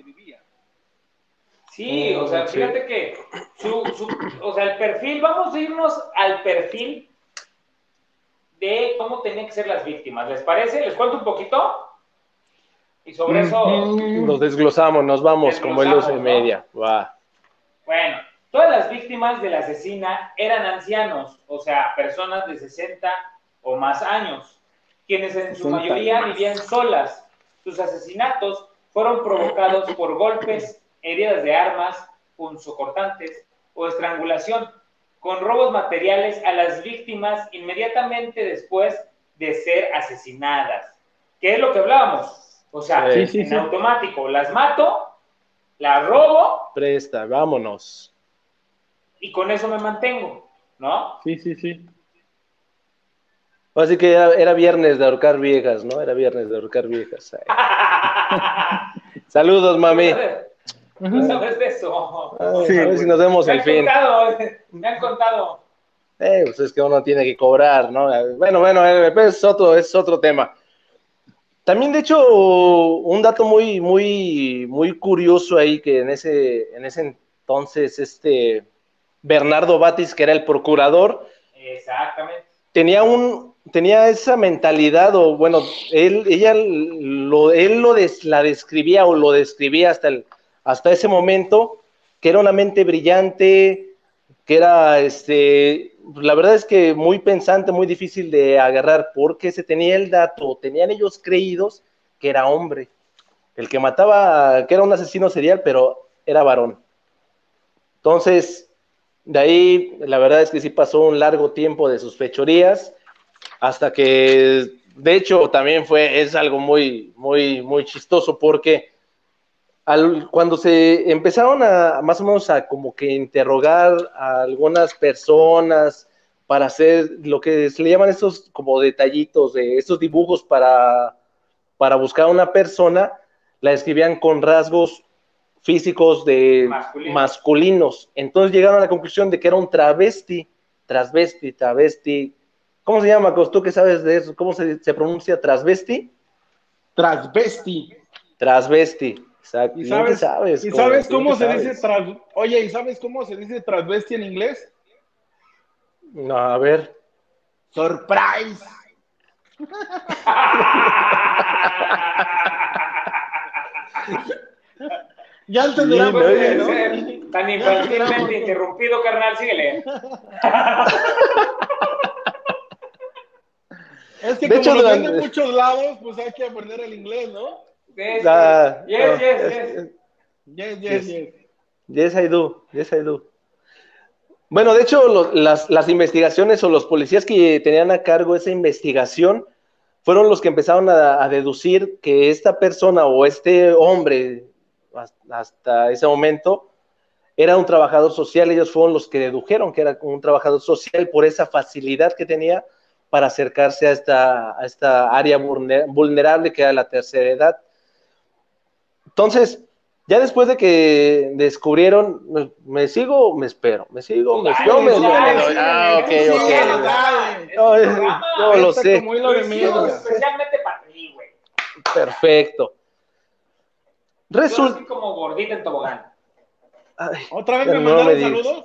Sí, o sea, fíjate que su, su, o sea, el perfil, vamos a irnos al perfil de cómo tenían que ser las víctimas. ¿Les parece? ¿Les cuento un poquito? Y sobre eso... Nos desglosamos, nos vamos como el de media. Va. Bueno, todas las víctimas de la asesina eran ancianos, o sea, personas de 60 o más años, quienes en su mayoría vivían solas. Sus asesinatos fueron provocados por golpes heridas de armas, punzocortantes o estrangulación, con robos materiales a las víctimas inmediatamente después de ser asesinadas. ¿Qué es lo que hablábamos? O sea, en automático, las mato la robo. Presta, vámonos. Y con eso me mantengo, ¿no? Sí, sí, sí. Así que era, viernes de ahorcar viejas, ¿no? Era viernes de ahorcar viejas. Saludos, mami. No sabes de eso. a ver si nos vemos al fin. me han contado. Eh, pues es que uno tiene que cobrar, ¿no? Bueno, bueno, eh, es otro, es otro tema. También, de hecho, un dato muy, muy, muy curioso ahí que en ese, en ese entonces, este Bernardo Batis, que era el procurador, Exactamente. tenía un, tenía esa mentalidad, o bueno, él, ella lo, él lo la describía o lo describía hasta el, hasta ese momento, que era una mente brillante, que era, este, la verdad es que muy pensante, muy difícil de agarrar, porque se tenía el dato, tenían ellos creídos que era hombre, el que mataba, que era un asesino serial, pero era varón. Entonces, de ahí, la verdad es que sí pasó un largo tiempo de sus fechorías, hasta que, de hecho, también fue, es algo muy, muy, muy chistoso, porque cuando se empezaron a más o menos a como que interrogar a algunas personas para hacer lo que se le llaman estos como detallitos de estos dibujos para, para buscar a una persona, la escribían con rasgos físicos de masculinos. Entonces llegaron a la conclusión de que era un travesti, travesti, travesti. ¿Cómo se llama? ¿Tú qué sabes de eso? ¿Cómo se, se pronuncia travesti? Transvesti. Transvesti. ¿Y sabes, ¿y sabes cómo se dice tras, Oye, ¿y sabes cómo se dice transvesti en inglés? No, a ver. Surprise. ya entenderá, ¿no? Tan infantilmente interrumpido, carnal, síguele. es que como nos ven de muchos lados, pues hay que aprender el inglés, ¿no? Yes, yes, yes, yes. Yes, yes, yes. I do. Yes, I do. Bueno, de hecho, las, investigaciones o los policías que tenían a cargo esa investigación fueron los que empezaron a, deducir que esta persona o este hombre, hasta ese momento, era un trabajador social. Ellos fueron los que dedujeron que era un trabajador social por esa facilidad que tenía para acercarse a esta, a esta área vulnerable que era la tercera edad. Entonces, ya después de que descubrieron, me, sigo o me espero, me sigo, me espero, me, Ah, ok, ok. No, lo sé. Especialmente para ti, güey. Perfecto. Resulta. como gordita en tobogán. ¿Otra vez me mandaron saludos?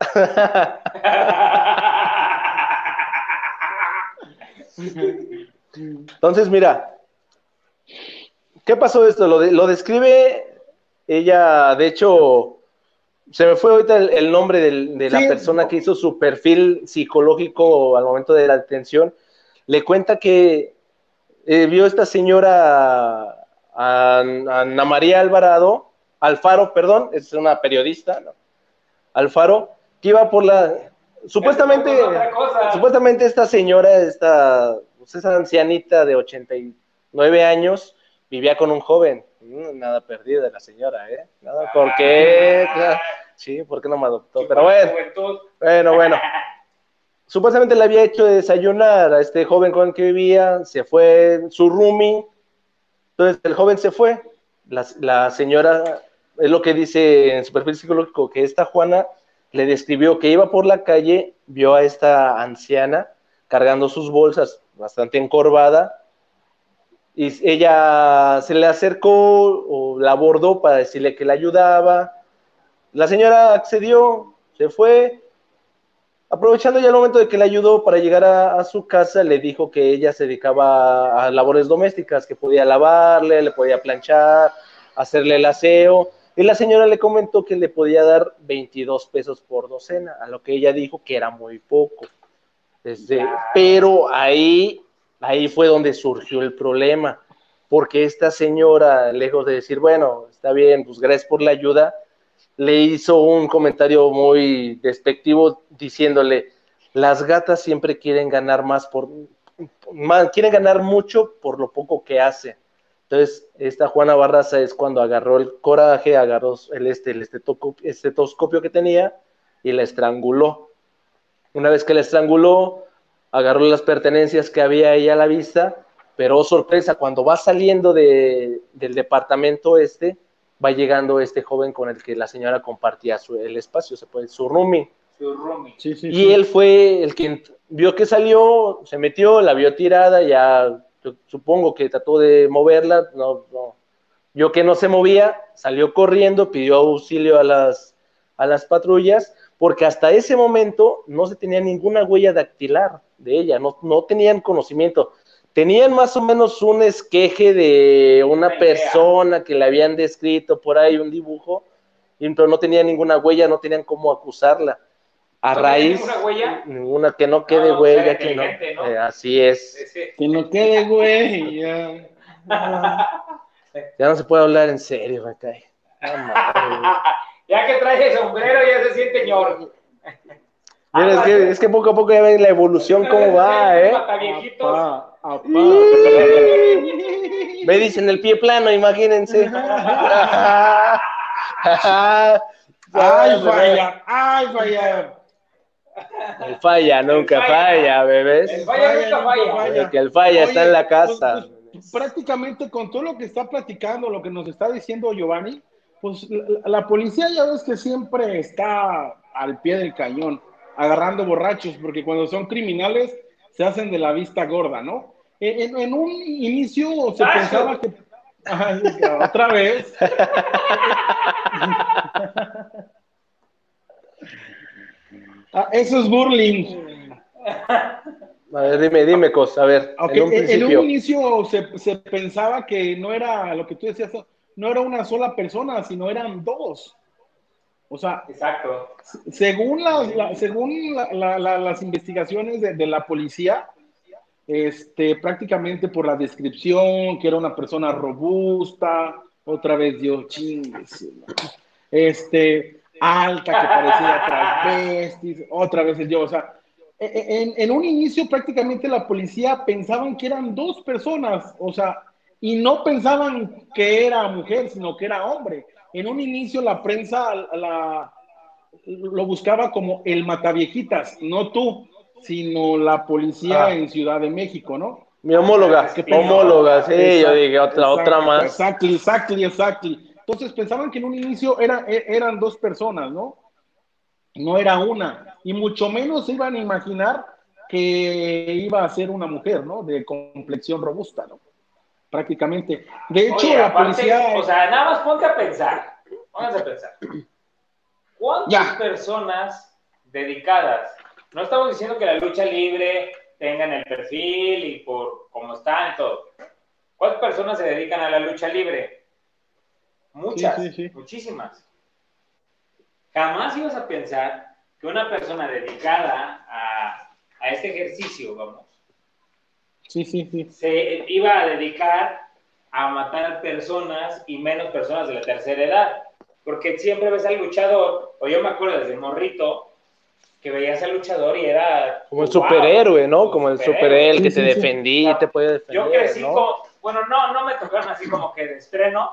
Entonces, mira, ¿Qué pasó esto? Lo, describe ella, de hecho, se me fue ahorita el, nombre de la persona que hizo su perfil psicológico al momento de la detención. Le cuenta que eh, vio esta señora Ana María Alvarado, Alfaro, perdón, es una periodista, ¿no? Alfaro, que iba por la... Supuestamente, supuestamente esta señora, esta, pues esa ancianita de 89 años, vivía con un joven. Mm, nada perdido de la señora, ¿eh? Nada, ¿por qué? Sí, ¿por qué no me adoptó? Pero bueno, bueno, bueno. Supuestamente le había hecho desayunar a este joven con el que vivía, se fue su roomie, entonces el joven se fue, la, la señora, es lo que dice en su perfil psicológico, que esta Juana le describió que iba por la calle, vio a esta anciana cargando sus bolsas, bastante encorvada, y ella se le acercó o la abordó para decirle que le ayudaba. La señora accedió, se fue. Aprovechando ya el momento de que le ayudó para llegar a, su casa, le dijo que ella se dedicaba a labores domésticas, que podía lavarle, le podía planchar, hacerle el aseo. Y la señora le comentó que le podía dar 22 pesos por docena, a lo que ella dijo que era muy poco. Este, pero ahí Ahí fue donde surgió el problema, porque esta señora, lejos de decir, bueno, está bien, pues gracias por la ayuda, le hizo un comentario muy despectivo diciéndole, las gatas siempre quieren ganar más por, quieren ganar mucho por lo poco que hacen. Entonces, esta Juana Barraza es cuando agarró el coraje, agarró el, este, el estetoscopio que tenía y la estranguló. Una vez que la estranguló, agarró las pertenencias que había ahí a la vista, pero oh, sorpresa, cuando va saliendo del departamento este, va llegando este joven con el que la señora compartía el espacio, se puede, su roomie. Su roomie. y él fue el que vio que salió, se metió, la vio tirada, ya supongo que trató de moverla, no, no. Vio que no se movía, salió corriendo, pidió auxilio a las, a las patrullas, porque hasta ese momento no se tenía ninguna huella dactilar de ella, no, no tenían conocimiento. Tenían más o menos un esqueje de una persona que le habían descrito por ahí un dibujo, pero no tenían ninguna huella, no tenían cómo acusarla. A raíz. ¿Ninguna huella? Ninguna, que no quede ah, huella, que no. Eh, así es. Que no quede huella. ya no se puede hablar en serio, me cae. Ya que trae el sombrero, ya se siente señor. Mira, es, que, es que poco a poco ya ven la evolución cómo va, ¿eh? Me dicen el pie plano, imagínense. ay, falla, ay, falla. El falla nunca falla, bebés. El falla nunca falla. El que el falla está en la casa. Pues, pues, prácticamente con todo lo que está platicando, lo que nos está diciendo Giovanni, pues la, policía ya ves que siempre está al pie del cañón, agarrando borrachos, porque cuando son criminales se hacen de la vista gorda, ¿no? En, un inicio se pensaba que... otra vez. Ah, eso es burling. A ver, dime, dime, cosa. A ver, en, un en, un inicio se, se, pensaba que no era lo que tú decías, no era una sola persona, sino eran dos. O sea, Exacto. según, la, según las investigaciones de, de, la policía, este, prácticamente por la descripción, que era una persona robusta, otra vez dio chingues, este, alta, que parecía transvestis, otra vez el yo, o sea, e, e, en, en, un inicio prácticamente la policía pensaban que eran dos personas, o sea, y no pensaban que era mujer, sino que era hombre. En un inicio la prensa la, lo buscaba como el mataviejitas, no tú, sino la policía ah. en Ciudad de México, ¿no? Mi homóloga, homóloga, sí, yo dije otra, otra más. Exactly, exactly, exactly. Entonces pensaban que en un inicio era, e, eran dos personas, ¿no? No era una. Y mucho menos se iban a imaginar que iba a ser una mujer, ¿no? De complexión robusta, ¿no? Prácticamente. De hecho, la policía. O sea, nada más ponte a pensar. Pónganse a pensar. ¿Cuántas personas dedicadas? No estamos diciendo que la lucha libre tengan el perfil y por cómo están y todo. ¿Cuántas personas se dedican a la lucha libre? Muchas, muchísimas. Jamás ibas a pensar que una persona dedicada a, a este ejercicio, vamos, sí, sí, sí. se iba a dedicar a matar personas y menos personas de la tercera edad. Porque siempre ves al luchador, o yo me acuerdo desde morrito, que veías al luchador y era... Como el superhéroe, ¿no? Como el superhéroe que te defendía y te puede defender. Yo crecí con... Bueno, no, no me tocaron así como que de estreno,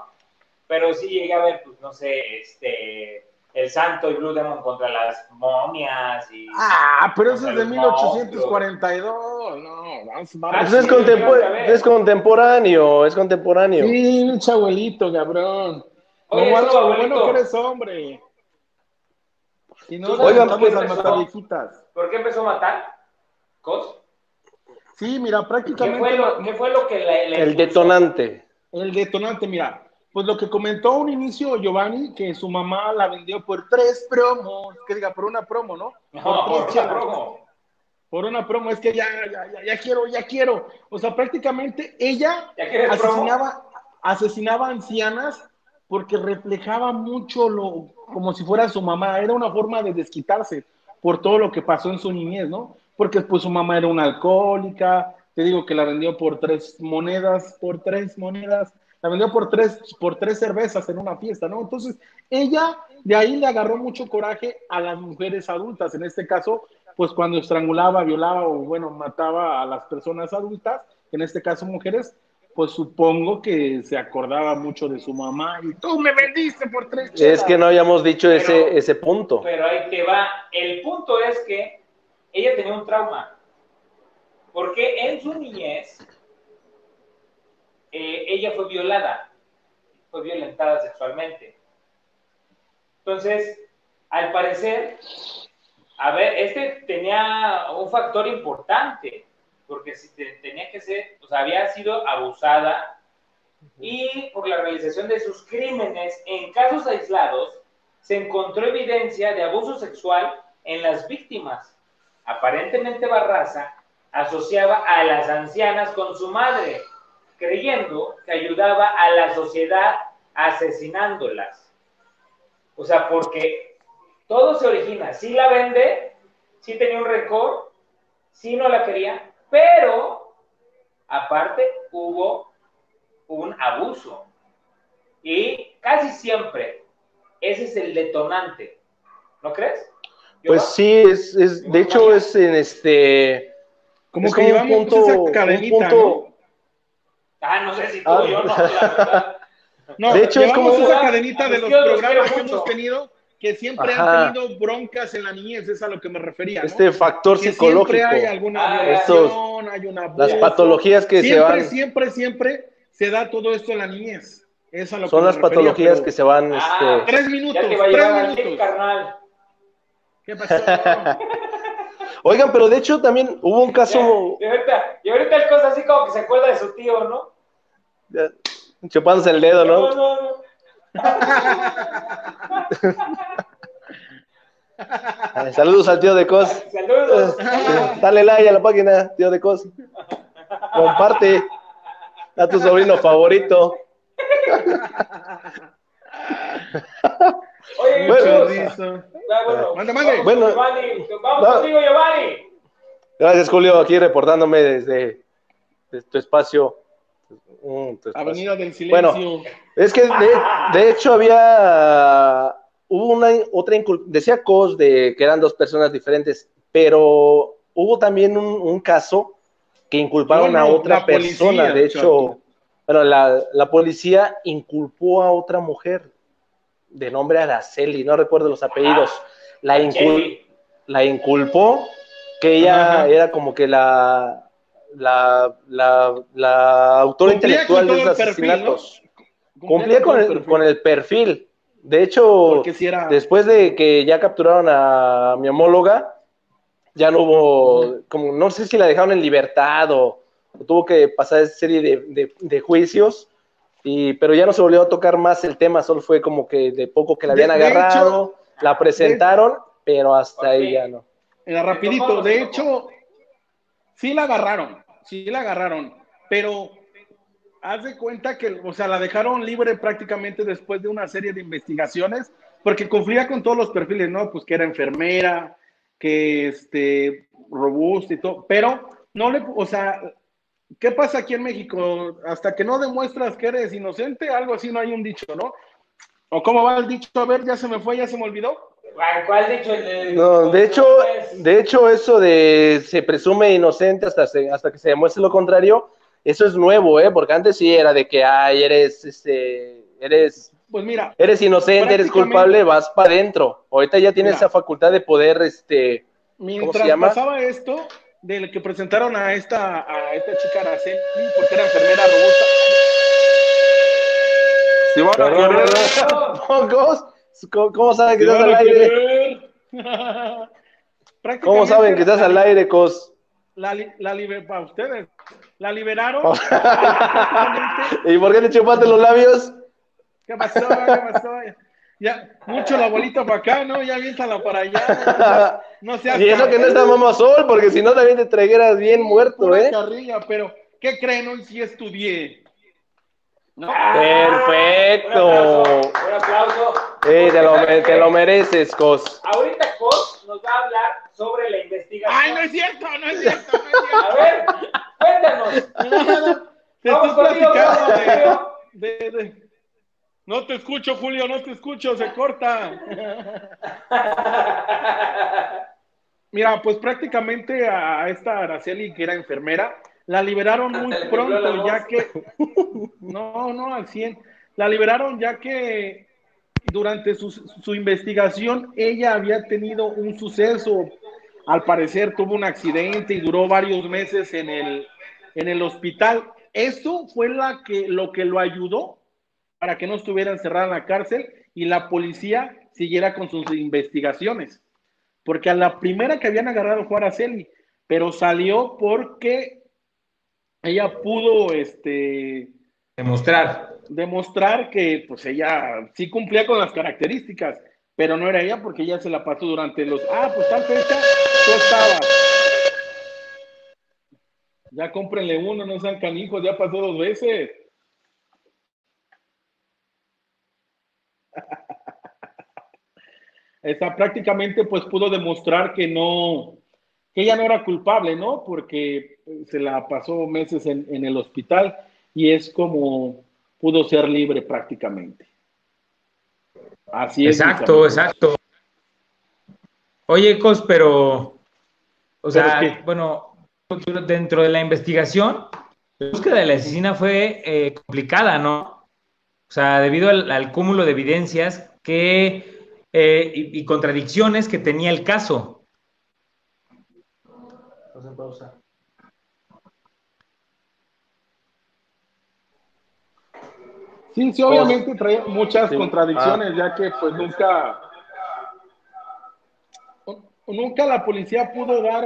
pero sí llegué a ver, pues, no sé, este, el Santo y Blue Demon contra las momias y... Ah, pero eso es de 1842, no, vamos, vamos. Eso es, es, contemporáneo, es contemporáneo. Sí, un chabuelito, cabrón. Oye, bueno, bueno que eres hombre. Si no, Oigan, ¿por, ¿por qué empezó a matar? ¿Cos? Sí, mira, prácticamente... ¿Qué fue lo, ¿qué fue lo que le, El detonante. El detonante, mira, pues lo que comentó un inicio Giovanni, que su mamá la vendió por tres promos, que diga, por una promo, ¿no? por, una promo. Por una promo, es que ya, ya, ya, quiero, ya quiero. O sea, prácticamente ella asesinaba, asesinaba ancianas porque reflejaba mucho lo, como si fuera su mamá. Era una forma de desquitarse por todo lo que pasó en su niñez, ¿no? Porque pues su mamá era una alcohólica, te digo que la vendió por tres monedas, por tres monedas la vendió por tres, por tres cervezas en una fiesta, ¿no? Entonces, ella de ahí le agarró mucho coraje a las mujeres adultas, en este caso, pues cuando estrangulaba, violaba o, bueno, mataba a las personas adultas, en este caso mujeres, pues supongo que se acordaba mucho de su mamá y tú me vendiste por tres chelas. Es que no habíamos dicho ese, ese punto. Pero ahí te va. El punto es que ella tenía un trauma. Porque en su niñez eh, ella fue violada, fue violentada sexualmente. Entonces, al parecer, a ver, este tenía un factor importante porque si tenía que ser, o sea, había sido abusada y por la realización de sus crímenes en casos aislados se encontró evidencia de abuso sexual en las víctimas. Aparentemente Barraza asociaba a las ancianas con su madre, creyendo que ayudaba a la sociedad asesinándolas. O sea, porque todo se origina, si la vende, si tenía un rencor, si no la quería, pero, aparte, hubo un abuso. Y casi siempre ese es el detonante. ¿No crees? Pues sí, es, es de hecho es en este... Como que llevamos un punto, esa cadenita, ¿no? Ah, no sé si tú o yo, no, la verdad. No, de hecho es como esa cadenita de los programas que hemos tenido que siempre han tenido broncas en la niñez, es a lo que me refería. Este factor psicológico. Siempre hay alguna ah, violación, hay una. Las patologías que se van. Siempre, siempre se da todo esto en la niñez. Es a lo Son las patologías que se van. Ah, este... Tres minutos. tres minutos. carnal. ¿Qué pasó? Oigan, pero de hecho también hubo un caso. Y ahorita, y ahorita el cosa así como que se acuerda de su tío, ¿no? Chupándose el dedo, ¿no? No, no, no. Saludos al tío de Cos. Saludos. Dale like a la página, tío de Cos. Comparte a tu sobrino favorito. Oye, bueno, bueno, mande, mande. Bueno, Giovanni. Vamos contigo, Giovanni. Gracias, Julio, aquí reportándome desde, desde tu espacio Avenida del Silencio. Bueno, es que de, hecho había, hubo una, otra, decía Cos de que eran dos personas diferentes, pero hubo también un, caso que inculparon a otra persona, de hecho, bueno, la, la, policía inculpó a otra mujer de nombre Araceli, no recuerdo los apellidos, la, la inculpó que ella era como que la la, la, la autora intelectual de los asesinatos. Cumplía, con, el, con el perfil. De hecho, después de que ya capturaron a mi homóloga, ya no hubo, como no sé si la dejaron en libertad o, tuvo que pasar esa serie de, de, juicios, y, pero ya no se volvió a tocar más el tema, solo fue como que de poco que la habían agarrado, la presentaron, pero hasta ahí ya no. Era rapidito, de hecho, sí la agarraron, sí la agarraron, pero haz de cuenta que, o sea, la dejaron libre prácticamente después de una serie de investigaciones, porque cumplía con todos los perfiles, ¿no? Pues que era enfermera, que este, robusta y todo, pero no le, o sea, ¿qué pasa aquí en México? Hasta que no demuestras que eres inocente, algo así no hay un dicho, ¿no? ¿O cómo va el dicho? A ver, ya se me fue, ya se me olvidó. ¿Cuál dicho? no, de hecho, de hecho, eso de se presume inocente hasta, hasta que se demuestre lo contrario, eso es nuevo, ¿eh? Porque antes sí era de que, ay, eres, este, eres, pues mira, eres inocente, eres culpable, vas para adentro. Ahorita ya tienes esa facultad de poder, este, mientras pasaba esto, del que presentaron a esta, a esta chica Araceli, porque era enfermera robusta. Sí, bueno, ¿Cómo, saben que estás al aire? ¿Cómo saben que estás al aire, Cos? La, la para ustedes. La liberaron. ¿Y por qué te chupaste los labios? ¿Qué pasó? ¿Qué pasó? Ya, mucho la bolita para acá, ¿no? Ya aviéntala para allá. No, seas y eso que no está mamá sol, porque si no también te traigueras bien muerto, ¿eh? Carrilla, pero ¿qué creen? Hoy sí estudié. Perfecto. Un aplauso. Te, lo, mereces, Cos. Ahorita Cos nos va a hablar sobre la investigación. Ay, no es cierto, no es cierto. No es cierto. A ver, cuéntanos. te Vamos contigo, No te escucho, Julio, no te escucho, se corta. Mira, pues prácticamente a esta Araceli, que era enfermera, la liberaron muy pronto, ya que. No, no, al 100. La liberaron ya que durante su, investigación ella había tenido un suceso. Al parecer tuvo un accidente y duró varios meses en el, en el hospital. Eso fue la que, lo que lo ayudó para que no estuviera encerrada en la cárcel y la policía siguiera con sus investigaciones. Porque a la primera que habían agarrado fue Araceli, pero salió porque ella pudo este, demostrar. Demostrar que pues ella sí cumplía con las características, pero no era ella porque ella se la pasó durante los, ah, pues tal fecha, tú estabas. Ya cómprenle uno, no sean canijos, ya pasó dos veces. Esta prácticamente pues pudo demostrar que no, que ella no era culpable, ¿no? Porque se la pasó meses en, en el hospital y es como pudo ser libre prácticamente. Así es. Exacto, exacto. Oye, Cos, pero, o sea, bueno, dentro de la investigación, la búsqueda de la asesina fue eh, complicada, ¿no? O sea, debido al, cúmulo de evidencias que, eh, y, contradicciones que tenía el caso. Sí, sí, obviamente trae muchas contradicciones, ah. ya que pues nunca, nunca la policía pudo dar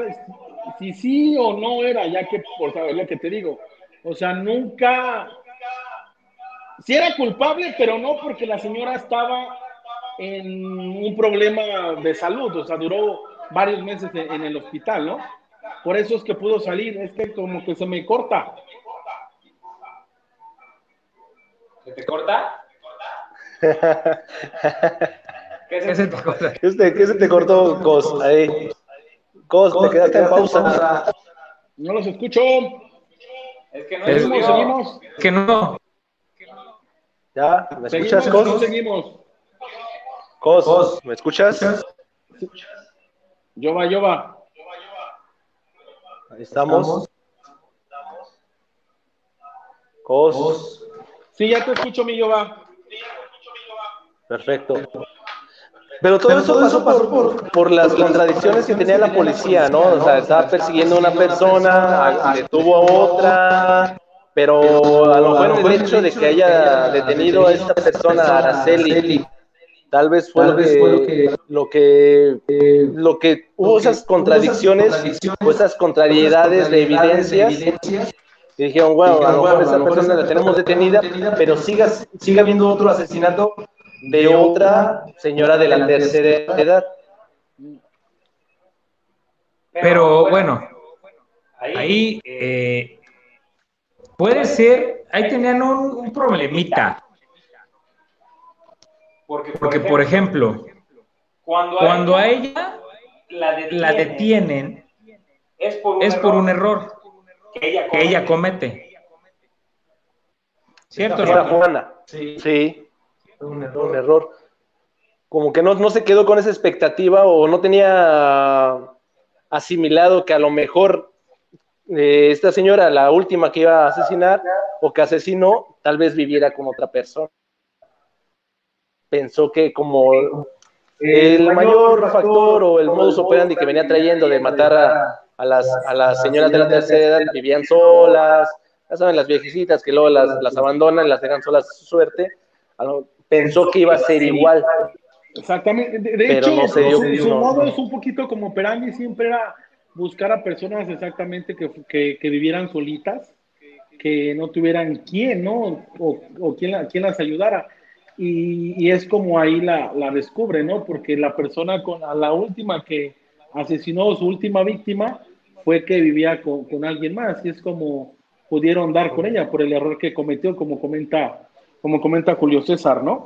si sí o no era, ya que por saber lo que te digo. O sea, nunca, si era culpable, pero no porque la señora estaba en un problema de salud, o sea, duró varios meses en el hospital, ¿no? Por eso es que pudo salir, es que como que se me corta. ¿Se te corta? ¿Qué se, te corta? ¿Qué se, te cortó, Cos? Ahí. Cos, te quedaste en pausa. No los escucho. Es que no seguimos, seguimos. Que no. ¿Ya? ¿Me escuchas, Cos? No seguimos. Cos, ¿me escuchas? Yo va, yo va. Ahí estamos. Cos. Sí, ya te escucho, mi. Perfecto. Pero todo eso pasó por, por, las contradicciones que tenía la policía, ¿no? O sea, estaba persiguiendo a una persona, detuvo a otra, pero a lo mejor el hecho de que haya detenido a esta persona, Araceli, tal vez fue, lo, que, lo que, lo que hubo esas contradicciones, o esas contrariedades de evidencias y dijeron, bueno, a lo mejor esa persona la tenemos detenida, pero siga, siga habiendo otro asesinato de otra señora de la tercera edad. Pero bueno, ahí eh, puede ser, ahí tenían un, problemita. Porque, por ejemplo, cuando a ella la detienen, es por un error que ella comete. ¿Cierto? Era Juana. Sí. sí. Un error. Como que no, no se quedó con esa expectativa o no tenía asimilado que a lo mejor eh, esta señora, la última que iba a asesinar o que asesinó, tal vez viviera con otra persona. Pensó que como el mayor factor o el modus operandi que venía trayendo de matar a, a las, a las señoras de la tercera edad vivían solas, ya saben, las viejecitas que luego las, las abandonan, las dejan solas a su suerte, pensó que iba a ser igual. Exactamente, de, hecho, su, modo es un poquito como Perani, siempre era buscar a personas exactamente que, que, que vivieran solitas, que no tuvieran quién, ¿no? O, o quién, quién las ayudara. Y, y, es como ahí la, la descubre, ¿no? Porque la persona con la última que asesinó su última víctima, fue que vivía con, alguien más y es como pudieron dar con ella por el error que cometió, como comenta, como comenta Julio César, ¿no?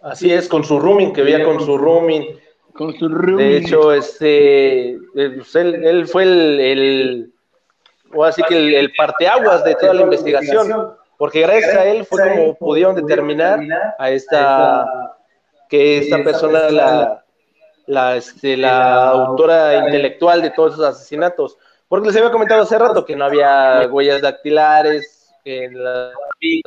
Así es, con su rooming, que vivía con su rooming. Con su rooming. De hecho, este, pues, él, fue el, el, o así que el, el, parteaguas de toda la investigación, porque gracias a él fue como pudieron determinar a esta, que esta persona la, la, este, la autora intelectual de todos esos asesinatos. Porque les había comentado hace rato que no había huellas dactilares en las,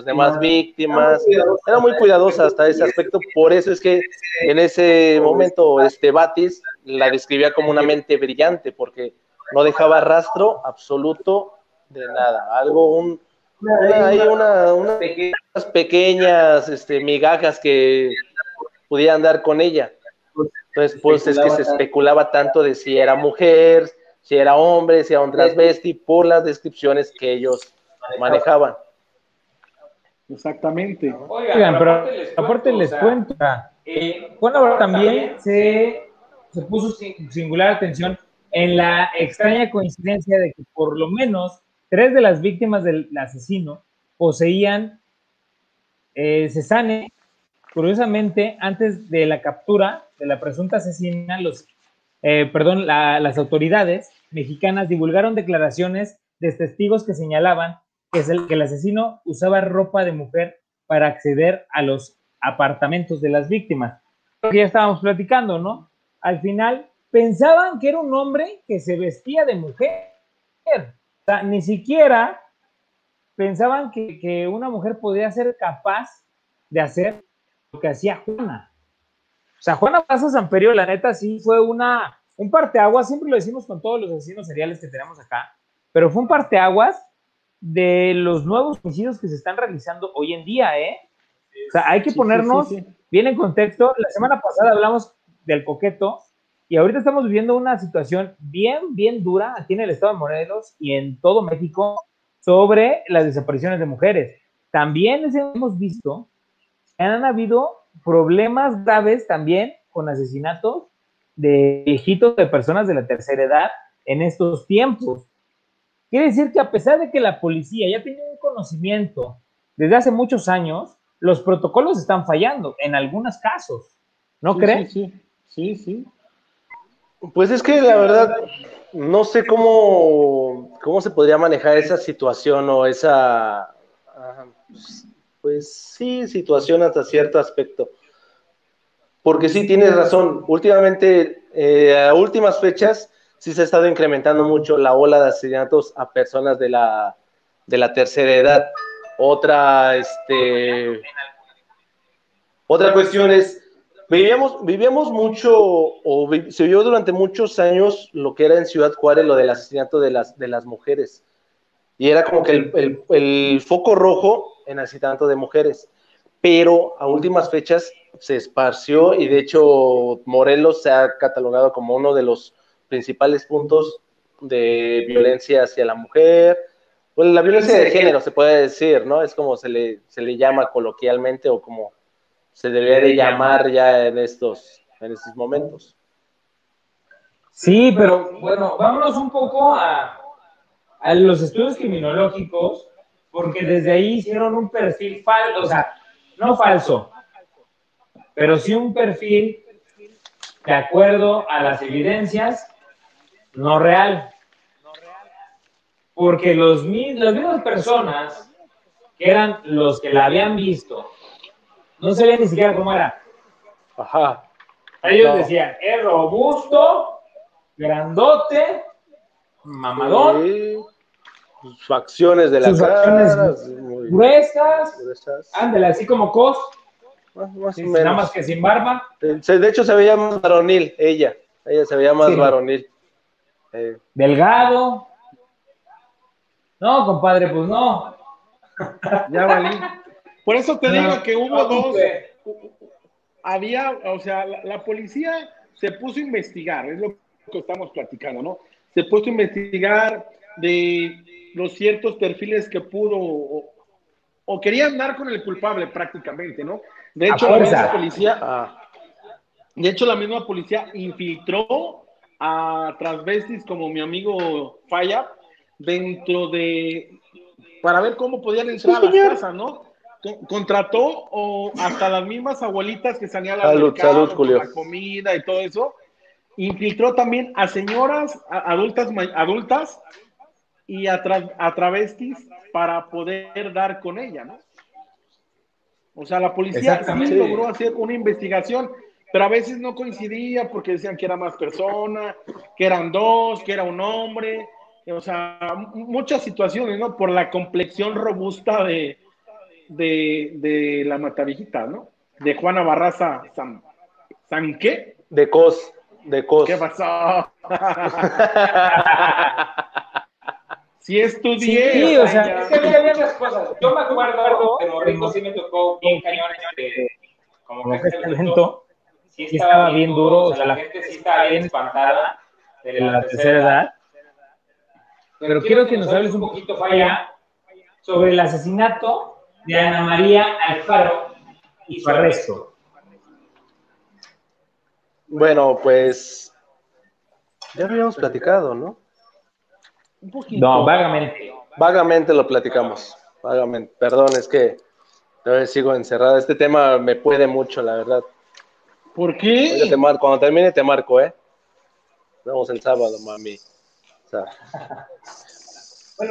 demás víctimas. Era muy cuidadosa hasta ese aspecto. Por eso es que en ese momento este Batis la describía como una mente brillante, porque no dejaba rastro absoluto de nada. Algo, un, hay una, unas pequeñas este, migajas que pudieran dar con ella. Entonces, pues es que se especulaba tanto de si era mujer, si era hombre, si era un transvesti, por las descripciones que ellos manejaban. Exactamente. Oigan, pero aparte les cuento, eh, bueno, también se, se puso singular atención en la extraña coincidencia de que por lo menos tres de las víctimas del asesino poseían eh, cesane. Curiosamente, antes de la captura de la presunta asesina, eh, perdón, las autoridades mexicanas divulgaron declaraciones de testigos que señalaban que, el, asesino usaba ropa de mujer para acceder a los apartamentos de las víctimas. Ya estábamos platicando, ¿no? Al final pensaban que era un hombre que se vestía de mujer. O sea, ni siquiera pensaban que, una mujer podía ser capaz de hacer que hacía Juana. O sea, Juana Plaza Samperio, la neta, sí fue una, un parteaguas, siempre lo decimos con todos los asesinos seriales que tenemos acá, pero fue un parteaguas de los nuevos homicidios que se están realizando hoy en día, ¿eh? O sea, hay que ponernos bien en contexto. La semana pasada hablamos del coqueto y ahorita estamos viviendo una situación bien, bien dura aquí en el estado de Morelos y en todo México sobre las desapariciones de mujeres. También hemos visto han habido problemas graves también con asesinatos de viejitos, de personas de la tercera edad en estos tiempos. Quiere decir que a pesar de que la policía ya tiene un conocimiento desde hace muchos años, los protocolos están fallando en algunos casos. ¿No crees? Sí, sí, sí. Pues es que la verdad, no sé cómo, cómo se podría manejar esa situación o esa, pues sí, situación hasta cierto aspecto. Porque sí, tienes razón, últimamente, eh, a últimas fechas, sí se ha estado incrementando mucho la ola de asesinatos a personas de la, de la tercera edad. Otra, este, otra cuestión es Vivíamos, vivíamos mucho, o se vivió durante muchos años lo que era en Ciudad Juárez, lo del asesinato de las, de las mujeres. Y era como que el, el, foco rojo en asesinato de mujeres. Pero a últimas fechas se esparció y de hecho Morelos se ha catalogado como uno de los principales puntos de violencia hacia la mujer. Bueno, la violencia de género se puede decir, ¿no? Es como se le, se le llama coloquialmente o como se debería de llamar ya en estos, en estos momentos. Sí, pero bueno, vámonos un poco a, a los estudios criminológicos, porque desde ahí hicieron un perfil falso, o sea, no falso, pero sí un perfil de acuerdo a las evidencias, no real. Porque los, las mismas personas que eran los que la habían visto no sabía ni siquiera cómo era. Ajá. Ellos decían, es robusto, grandote, mamadón. Sí. Sus facciones de la sus facciones gruesas, gruesas. Ándale, así como cos. Más, Nada más que sin barba. De hecho, se veía más varonil, ella. Ella se veía más varonil. Eh. Delgado. No, compadre, pues no. ya valí. Por eso te digo que hubo dos. Había, o sea, la, policía se puso a investigar, es lo que estamos platicando, ¿no? Se puso a investigar de los ciertos perfiles que pudo o, querían dar con el culpable prácticamente, ¿no? De hecho, la misma policía, ah. de hecho, la misma policía infiltró a transvestis como mi amigo Falla dentro de para ver cómo podían entrar a la casa, ¿no? contrató o hasta las mismas abuelitas que salían a la, la comida y todo eso, infiltró también a señoras adultas, adultas y a, a, travestis para poder dar con ella, ¿no? O sea, la policía sí logró hacer una investigación, pero a veces no coincidía porque decían que era más persona, que eran dos, que era un hombre, o sea, muchas situaciones, ¿no? Por la complexión robusta de, de, la matavijita, ¿no? De Juana Barraza San, ¿San qué? De Cos, de Cos. ¿Qué pasó? Si estudié. Sí, o sea, es que había muchas cosas. Yo me acuerdo que Morrito sí me tocó bien cañón este, como que este evento. Sí estaba bien duro, o sea, la gente sí estaba bien espantada de la tercera edad. Pero quiero que nos hables un poquito, Falla, sobre el asesinato de Ana María Alfaro y su arresto. Bueno, pues ya habíamos platicado, ¿no? Un poquito. No, vagamente. Vagamente lo platicamos. Vagamente. Perdón, es que todavía sigo encerrada. Este tema me puede mucho, la verdad. ¿Por qué? Cuando termine te marco, ¿eh? Vamos el sábado, mami.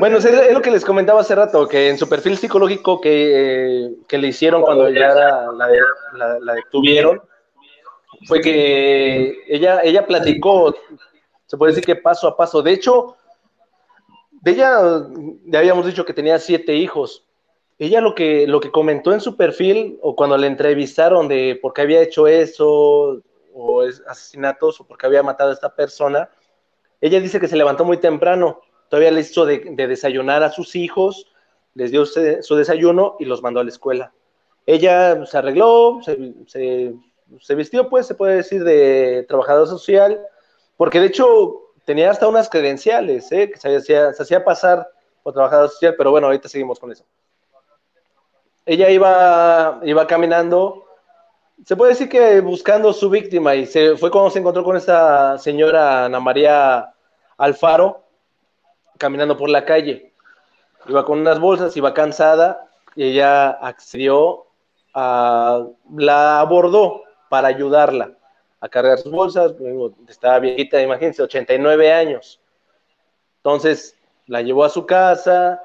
Bueno, es lo que les comentaba hace rato, que en su perfil psicológico que, eh, le hicieron cuando ya la, la, detuvieron, fue que ella, ella platicó, se puede decir que paso a paso. De hecho, de ella ya habíamos dicho que tenía siete hijos. Ella lo que, lo que comentó en su perfil, o cuando le entrevistaron de por qué había hecho eso, o asesinatos, o por qué había matado a esta persona, ella dice que se levantó muy temprano, todavía le hizo de, desayunar a sus hijos, les dio su desayuno y los mandó a la escuela. Ella se arregló, se, se vistió, pues, se puede decir, de trabajador social, porque de hecho tenía hasta unas credenciales, ¿eh? que se hacía, pasar por trabajador social, pero bueno, ahorita seguimos con eso. Ella iba, iba caminando, se puede decir que buscando su víctima, y fue cuando se encontró con esta señora Ana María Alfaro, caminando por la calle. Iba con unas bolsas, iba cansada, y ella accedió a, la abordó para ayudarla a cargar sus bolsas, estaba viejita, imagínense, 89 años. Entonces la llevó a su casa.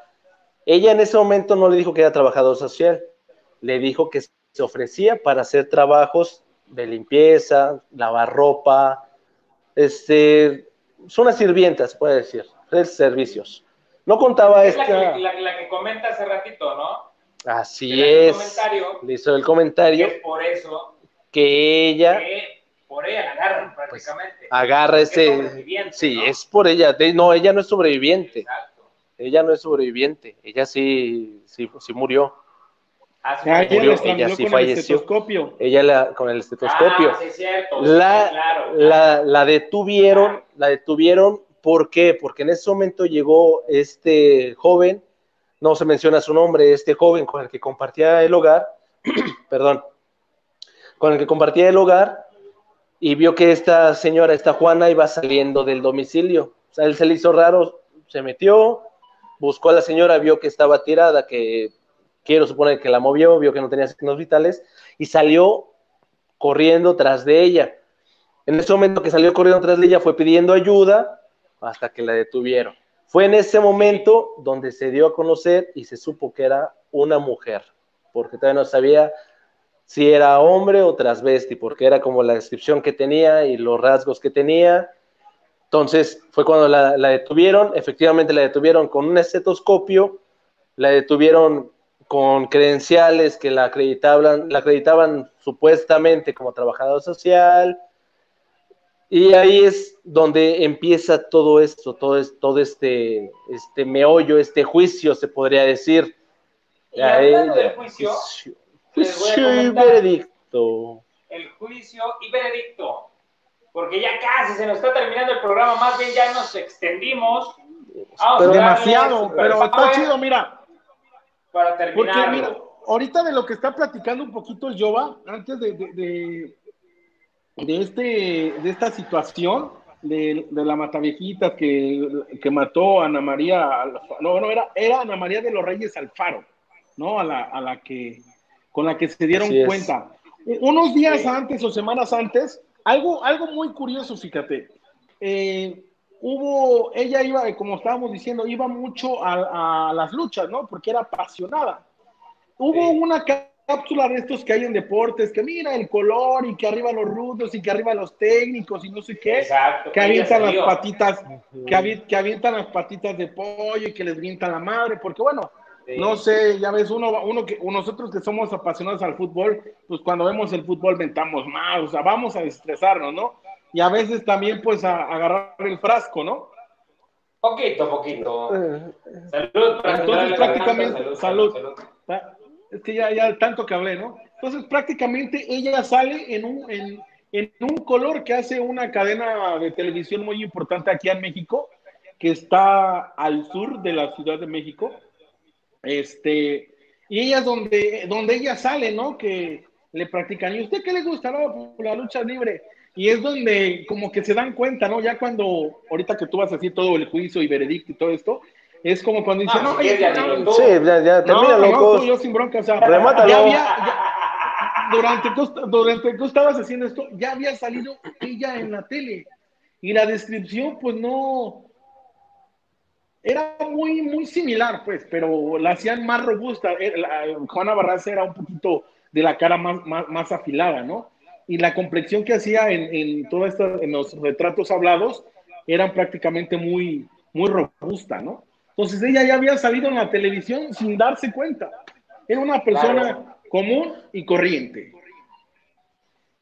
Ella en ese momento no le dijo que era trabajador social, le dijo que se ofrecía para hacer trabajos de limpieza, lavar ropa, este, son unas sirvientas, puede decir, servicios. No contaba es esta... La que, la, que comenta hace ratito, ¿no? Así es. Le hizo el comentario. Es por eso que ella por ella la agarran pues, prácticamente. agarra ese. Sí, es por ella. no, ella no es sobreviviente. Exacto. Ella no es sobreviviente. Ella sí, sí, sí murió. Ah, sí, ah, murió. Ella, sí falleció. Ella la, con el estetoscopio. Ah, sí, cierto. La, claro, La, la, detuvieron, la detuvieron. ¿Por qué? Porque en ese momento llegó este joven, no se menciona su nombre, este joven con el que compartía el hogar, perdón, con el que compartía el hogar, y vio que esta señora, esta Juana, iba saliendo del domicilio. O sea, él se le hizo raro, se metió, buscó a la señora, vio que estaba tirada, que quiero suponer que la movió, vio que no tenía signos vitales, y salió corriendo tras de ella. En ese momento que salió corriendo tras de ella fue pidiendo ayuda hasta que la detuvieron. Fue en ese momento donde se dio a conocer y se supo que era una mujer, porque todavía no sabía si era hombre o transvesti, porque era como la descripción que tenía y los rasgos que tenía. Entonces fue cuando la, detuvieron, efectivamente la detuvieron con un estetoscopio, la detuvieron con credenciales que la acreditaban, la acreditaban supuestamente como trabajador social. Y ahí es donde empieza todo esto, todo, todo este, este meollo, este juicio, se podría decir. Y hablando del juicio, Juicio y veredicto. El juicio y veredicto. Porque ya casi se nos está terminando el programa, más bien ya nos extendimos. pero demasiado, pero está chido, mira. Para terminar. Porque mira, ahorita de lo que está platicando un poquito el Jova, antes de, de, de, este, de esta situación, de, de, la mataviejita que, que mató a Ana María, no, no, era, era Ana María de los Reyes Alfaro, ¿no? A la, a la que con la que se dieron cuenta. Unos días antes o semanas antes, algo, algo muy curioso, fíjate. Eh, hubo, ella iba, como estábamos diciendo, iba mucho a, las luchas, ¿no? Porque era apasionada. Hubo una cápsulas de estos que hay en deportes, que mira el color y que arriba los rudos y que arriba los técnicos y no sé qué, Exacto, que avientan las patitas, que, avi- que avientan las patitas de pollo y que les grientan la madre, porque bueno, No sé, ya ves, uno, uno que, nosotros que somos apasionados al fútbol, pues cuando vemos el fútbol mentamos más, o sea, vamos a estresarnos, ¿no? Y a veces también pues a, a agarrar el frasco, ¿no? Poquito, poquito. Eh, Salud. para Entonces, prácticamente, garganta, salud. Es que ya, ya tanto que hablé, ¿no? Entonces, prácticamente ella sale en un, en, en un color que hace una cadena de televisión muy importante aquí en México, que está al sur de la Ciudad de México. Este, y ella es donde, donde ella sale, ¿no? Que le practican. ¿Y usted qué le gusta? No, la lucha libre. Y es donde como que se dan cuenta, ¿no? Ya cuando, ahorita que tú vas a decir todo el juicio y veredicto y todo esto, es como cuando dicen, Ah, no, oye, ya no, tú. Sí, ya, ya, termina, no, tú, yo sin bronca, o sea, Remátalo. ya había, ya- durante, que durante que estabas haciendo esto, ya había salido ella en la tele. Y la descripción, pues no, era muy, muy similar, pues, pero la hacían más robusta. Eh, la- Juana Barraza era un poquito de la cara más, más, más afilada, ¿no? Y la complexión que hacía en, en todo esto, en los retratos hablados, eran prácticamente muy, muy robusta, ¿no? Entonces ella ya había salido en la televisión sin darse cuenta. Era una persona Claro. común y corriente.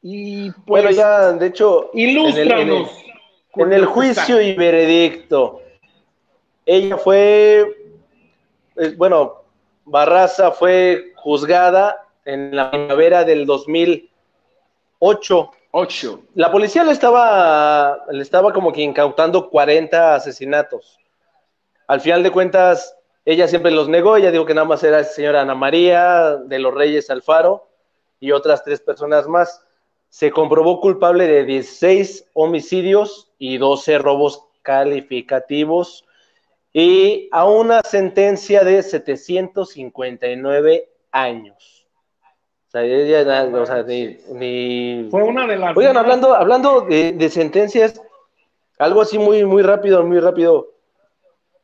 Y pues, Bueno, ya, de hecho, en el, en el- ilústranos. en el juicio y veredicto, ella fue, eh, bueno, Barraza fue juzgada en la primavera del 2008. Ocho. La policía le estaba, le estaba como que incautando 40 asesinatos. Al final de cuentas, ella siempre los negó, ella dijo que nada más era señora Ana María de los Reyes Alfaro y otras tres personas más. Se comprobó culpable de 16 homicidios y 12 robos calificativos y a una sentencia de 759 años. O sea, ella, o sea, ni- ni Fue una de las. Oigan, hablando, hablando de, de sentencias, algo así muy, muy rápido, muy rápido.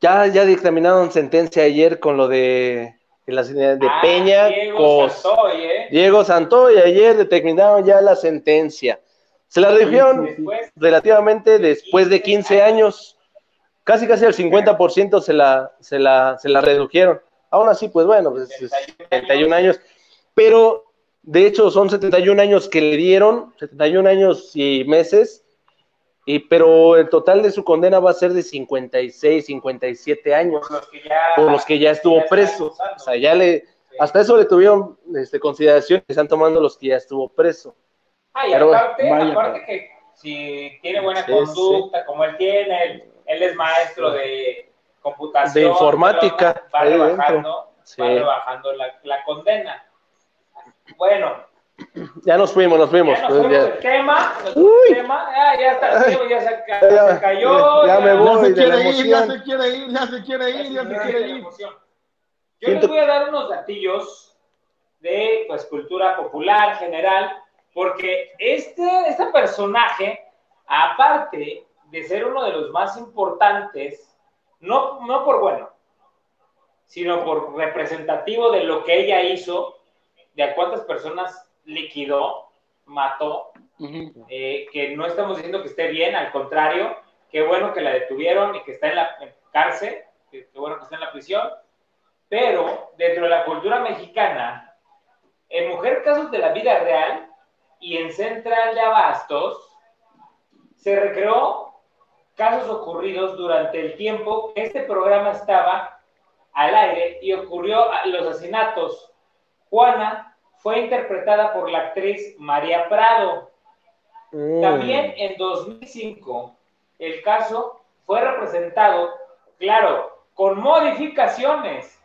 Ya, ya dictaminaron sentencia ayer con lo de, de, la, de Ah, Peña Diego Cos. Santoy, ¿eh? Diego Santoy, ayer determinaron ya la sentencia. Se la Después, relativamente después de 15 años. Casi, casi al 50% se la, se, la, se la redujeron. Aún así, pues bueno, pues, es 71 años. Pero, de hecho, son 71 años que le dieron, 71 años y meses, y, pero el total de su condena va a ser de 56, 57 años, los que ya, por los que ya estuvo está preso. acusando. O sea, ya le, hasta eso le tuvieron este, consideración que están tomando los que ya estuvo preso. Ah, y Pero, aparte, vaya, aparte que si tiene buena Sí, conducta, como él tiene, él, es maestro de computación. De informática, va rebajando, Sí. va rebajando la, la condena. Bueno, Ya nos fuimos, nos fuimos. ya nos fuimos ya. del tema, del tema, ah, ya está, ya se, ca- Ya, se cayó. ya me Ya voy. se de la quiere ir, ya se quiere ir, ya se quiere ir, ya se Ya quiere ir. emoción. Yo Siento- les voy a dar unos datillos de pues, cultura popular general, porque este, este personaje, aparte de ser uno de los más importantes, no, no por bueno, sino por representativo de lo que ella hizo, de a cuántas personas liquidó, mató, eh, que no estamos diciendo que esté bien, al contrario, qué bueno que la detuvieron y que está en la cárcel, qué bueno que está en la prisión, pero dentro de la cultura mexicana, en Mujer Casos de la Vida Real y en Central de Abastos, se recreó casos ocurridos durante el tiempo que este programa estaba al aire y ocurrió los asesinatos. Juana fue interpretada por la actriz María Prado. Mm. También en 2005 el caso fue representado, claro, con modificaciones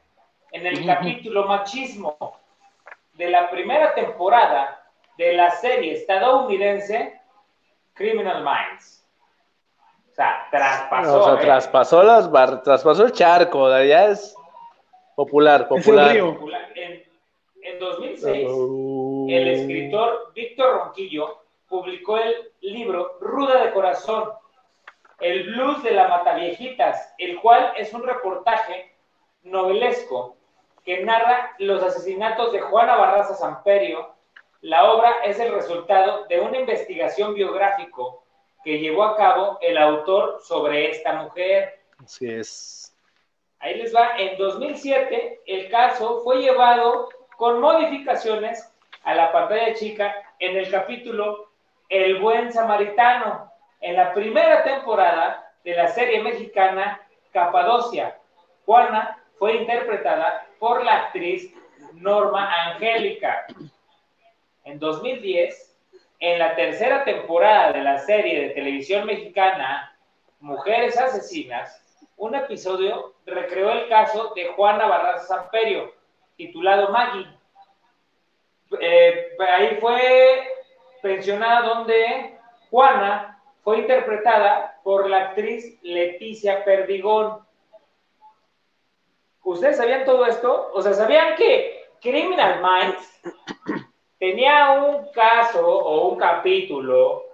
en el capítulo machismo de la primera temporada de la serie estadounidense Criminal Minds. Sea, traspasó. o sea, ¿eh? traspasó las bar- traspasó el charco, ya es popular, Es el popular. río. En, en 2006, Uh, el escritor Víctor Ronquillo publicó el libro Ruda de Corazón, el blues de la Mataviejitas, el cual es un reportaje novelesco que narra los asesinatos de Juana Barraza Samperio. La obra es el resultado de una investigación biográfico que llevó a cabo el autor sobre esta mujer. Así es. Ahí les va. En 2007, el caso fue llevado con modificaciones a la pantalla chica en el capítulo El Buen Samaritano, en la primera temporada de la serie mexicana Capadocia. Juana fue interpretada por la actriz Norma Angélica. En 2010, en la tercera temporada de la serie de televisión mexicana Mujeres Asesinas, un episodio recreó el caso de Juana Barraza Samperio, titulado Maggie. Eh, ahí fue pensionada donde Juana fue interpretada por la actriz Leticia Perdigón. ¿Ustedes sabían todo esto? O sea, ¿sabían que Criminal Minds tenía un caso o un capítulo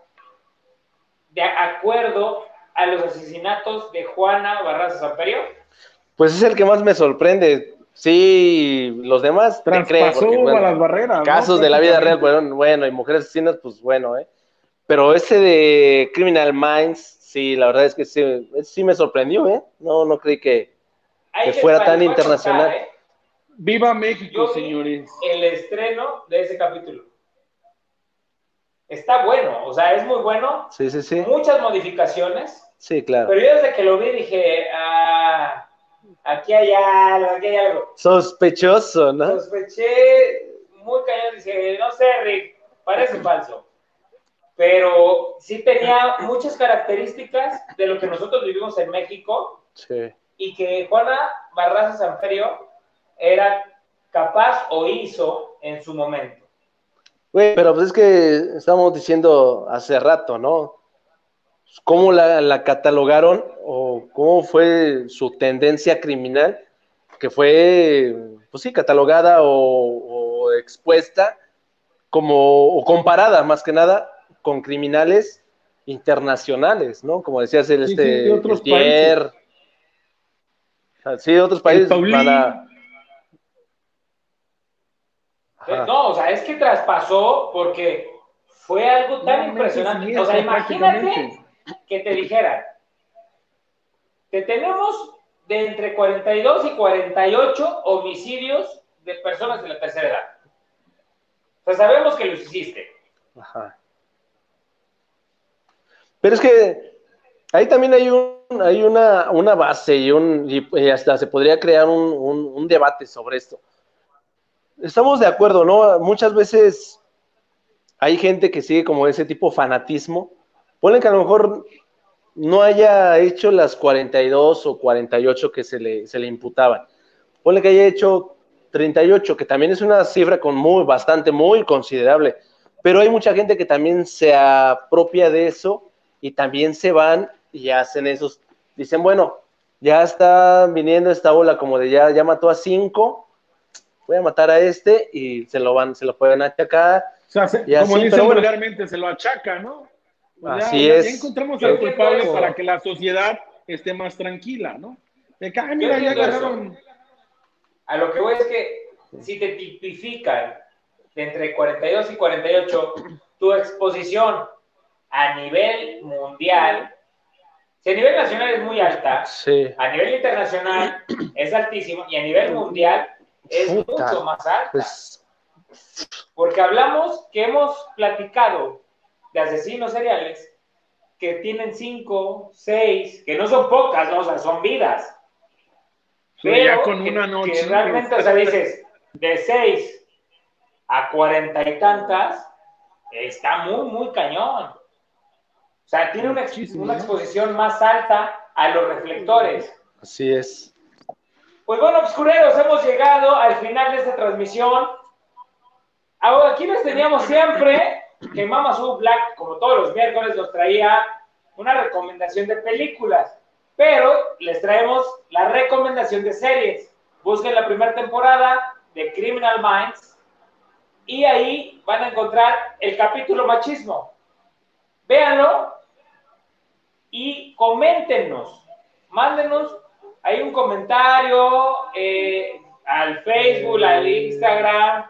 de acuerdo a los asesinatos de Juana Barraza Samperio? Pues es el que más me sorprende. Sí, los demás te. Porque, bueno, las barreras. Casos de la vida real, bueno, bueno, y mujeres asesinas, pues bueno, ¿eh? Pero ese de Criminal Minds, sí, la verdad es que sí, sí me sorprendió, ¿eh? No, no creí que, que fuera tan internacional. ¿eh? Viva México, señores. El estreno de ese capítulo. Está bueno, o sea, es muy bueno. Sí, sí, sí. Muchas modificaciones. Sí, claro. Pero yo desde que lo vi dije, ah, aquí hay algo, aquí hay algo. Sospechoso, ¿no? Sospeché muy cañón, dije, no sé, Rick, parece falso. Pero sí tenía muchas características de lo que nosotros vivimos en México. Sí. Y que Juana Barraza Sanferio era capaz o hizo en su momento. Güey, pero pues es que estábamos diciendo hace rato, ¿no? cómo la, catalogaron o cómo fue su tendencia criminal, que fue, pues sí, catalogada o, expuesta como, o comparada más que nada con criminales internacionales, ¿no? Como decías, el este, de otros países. Sí, de otros países. No, o sea, es que traspasó porque fue algo tan impresionante. o sea, imagínate que te dijera, que tenemos de entre 42 y 48 homicidios de personas de la tercera edad. O sea, sabemos que los hiciste. Ajá. Pero es que ahí también hay, un, hay una, una base y, un, y hasta se podría crear un, un, un debate sobre esto. Estamos de acuerdo, ¿no? Muchas veces hay gente que sigue como ese tipo de fanatismo Ponle que a lo mejor no haya hecho las 42 o 48 que se le, se le imputaban. Ponle que haya hecho 38, que también es una cifra con muy, bastante, muy considerable. Pero hay mucha gente que también se apropia de eso y también se van y hacen esos. Dicen, bueno, ya está viniendo esta ola como de ya, ya mató a cinco, voy a matar a este y se lo van, se lo pueden achacar. O sea, como dicen vulgarmente, se lo achaca, ¿no? Así es. Ya encontramos al culpable para que la sociedad esté más tranquila, ¿no? De acá, mira, ya agarraron. A lo que voy es que si te tipifican de entre 42 y 48 tu exposición a nivel mundial, si a nivel nacional es muy alta, a nivel internacional es altísimo y a nivel mundial es mucho más alta. Pues, Porque hablamos que hemos platicado de asesinos seriales que tienen cinco, seis, que no son pocas, ¿no? o sea, son vidas. Pero con una noche. Que realmente, o sea, dices, de seis a cuarenta y tantas, está muy, muy cañón. O sea, tiene una, una exposición más alta a los reflectores. Así es. Pues bueno, obscureros, hemos llegado al final de esta transmisión. Aquí les teníamos siempre que Mama Sue Black, como todos los miércoles, nos traía una recomendación de películas, pero les traemos la recomendación de series. Busquen la primera temporada de Criminal Minds y ahí van a encontrar el capítulo machismo. Véanlo y coméntenos, mándenos ahí un comentario, eh, al Facebook, al Instagram,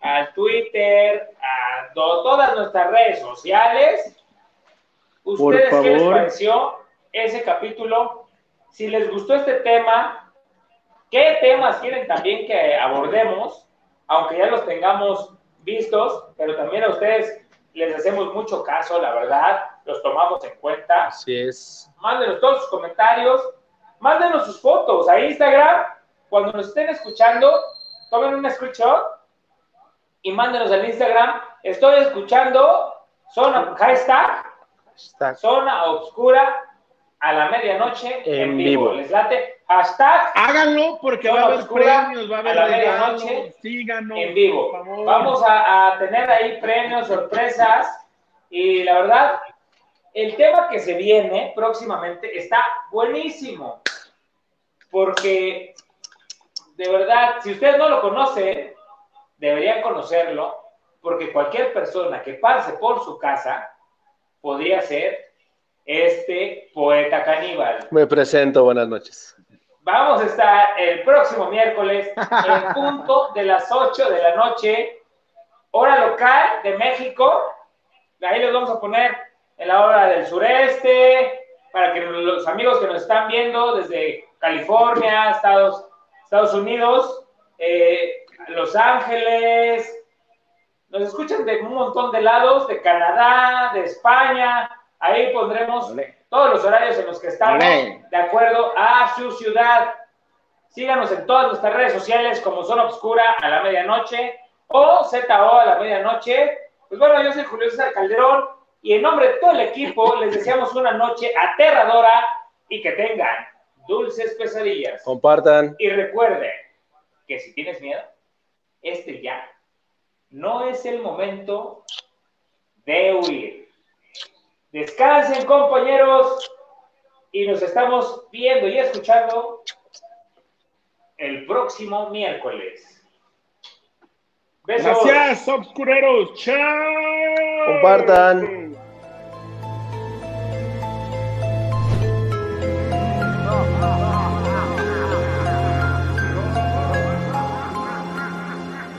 al Twitter, a todas nuestras redes sociales. ¿Ustedes qué les pareció ese capítulo? Si les gustó este tema, ¿qué temas quieren también que abordemos? Aunque ya los tengamos vistos, pero también a ustedes les hacemos mucho caso, la verdad, los tomamos en cuenta. Así es. Mándenos todos sus comentarios, mándenos sus fotos a Instagram. Cuando nos estén escuchando, tomen un screenshot y mándenos al Instagram. Estoy escuchando zona, hashtag, zona oscura a la medianoche en, vivo. ¿Les late? Hashtag. Háganlo porque va a haber premios, va a haber a la medianoche Síganos, en vivo. Vamos a, a tener ahí premios, sorpresas y la verdad, el tema que se viene próximamente está buenísimo. Porque, de verdad, si ustedes no lo conocen, deberían conocerlo, porque cualquier persona que pase por su casa podría ser este poeta caníbal. Me presento, buenas noches. Vamos a estar el próximo miércoles en punto de las 8 de la noche, hora local de México. Ahí les vamos a poner en la hora del sureste, para que los amigos que nos están viendo desde California, Estados, Estados Unidos, eh, Los Ángeles, nos escuchan de un montón de lados, de Canadá, de España, Ahí pondremos todos los horarios en los que estamos de acuerdo a su ciudad. Síganos en todas nuestras redes sociales como Zona Obscura a la medianoche o ZO a la medianoche. Pues bueno, yo soy Julio César Calderón y en nombre de todo el equipo les deseamos una noche aterradora y que tengan dulces pesadillas. Compartan. Y recuerden que si tienes miedo, este ya no es el momento de huir. Descansen, compañeros, y nos estamos viendo y escuchando el próximo miércoles. Besos. Gracias, obscureros. Chao. Compartan.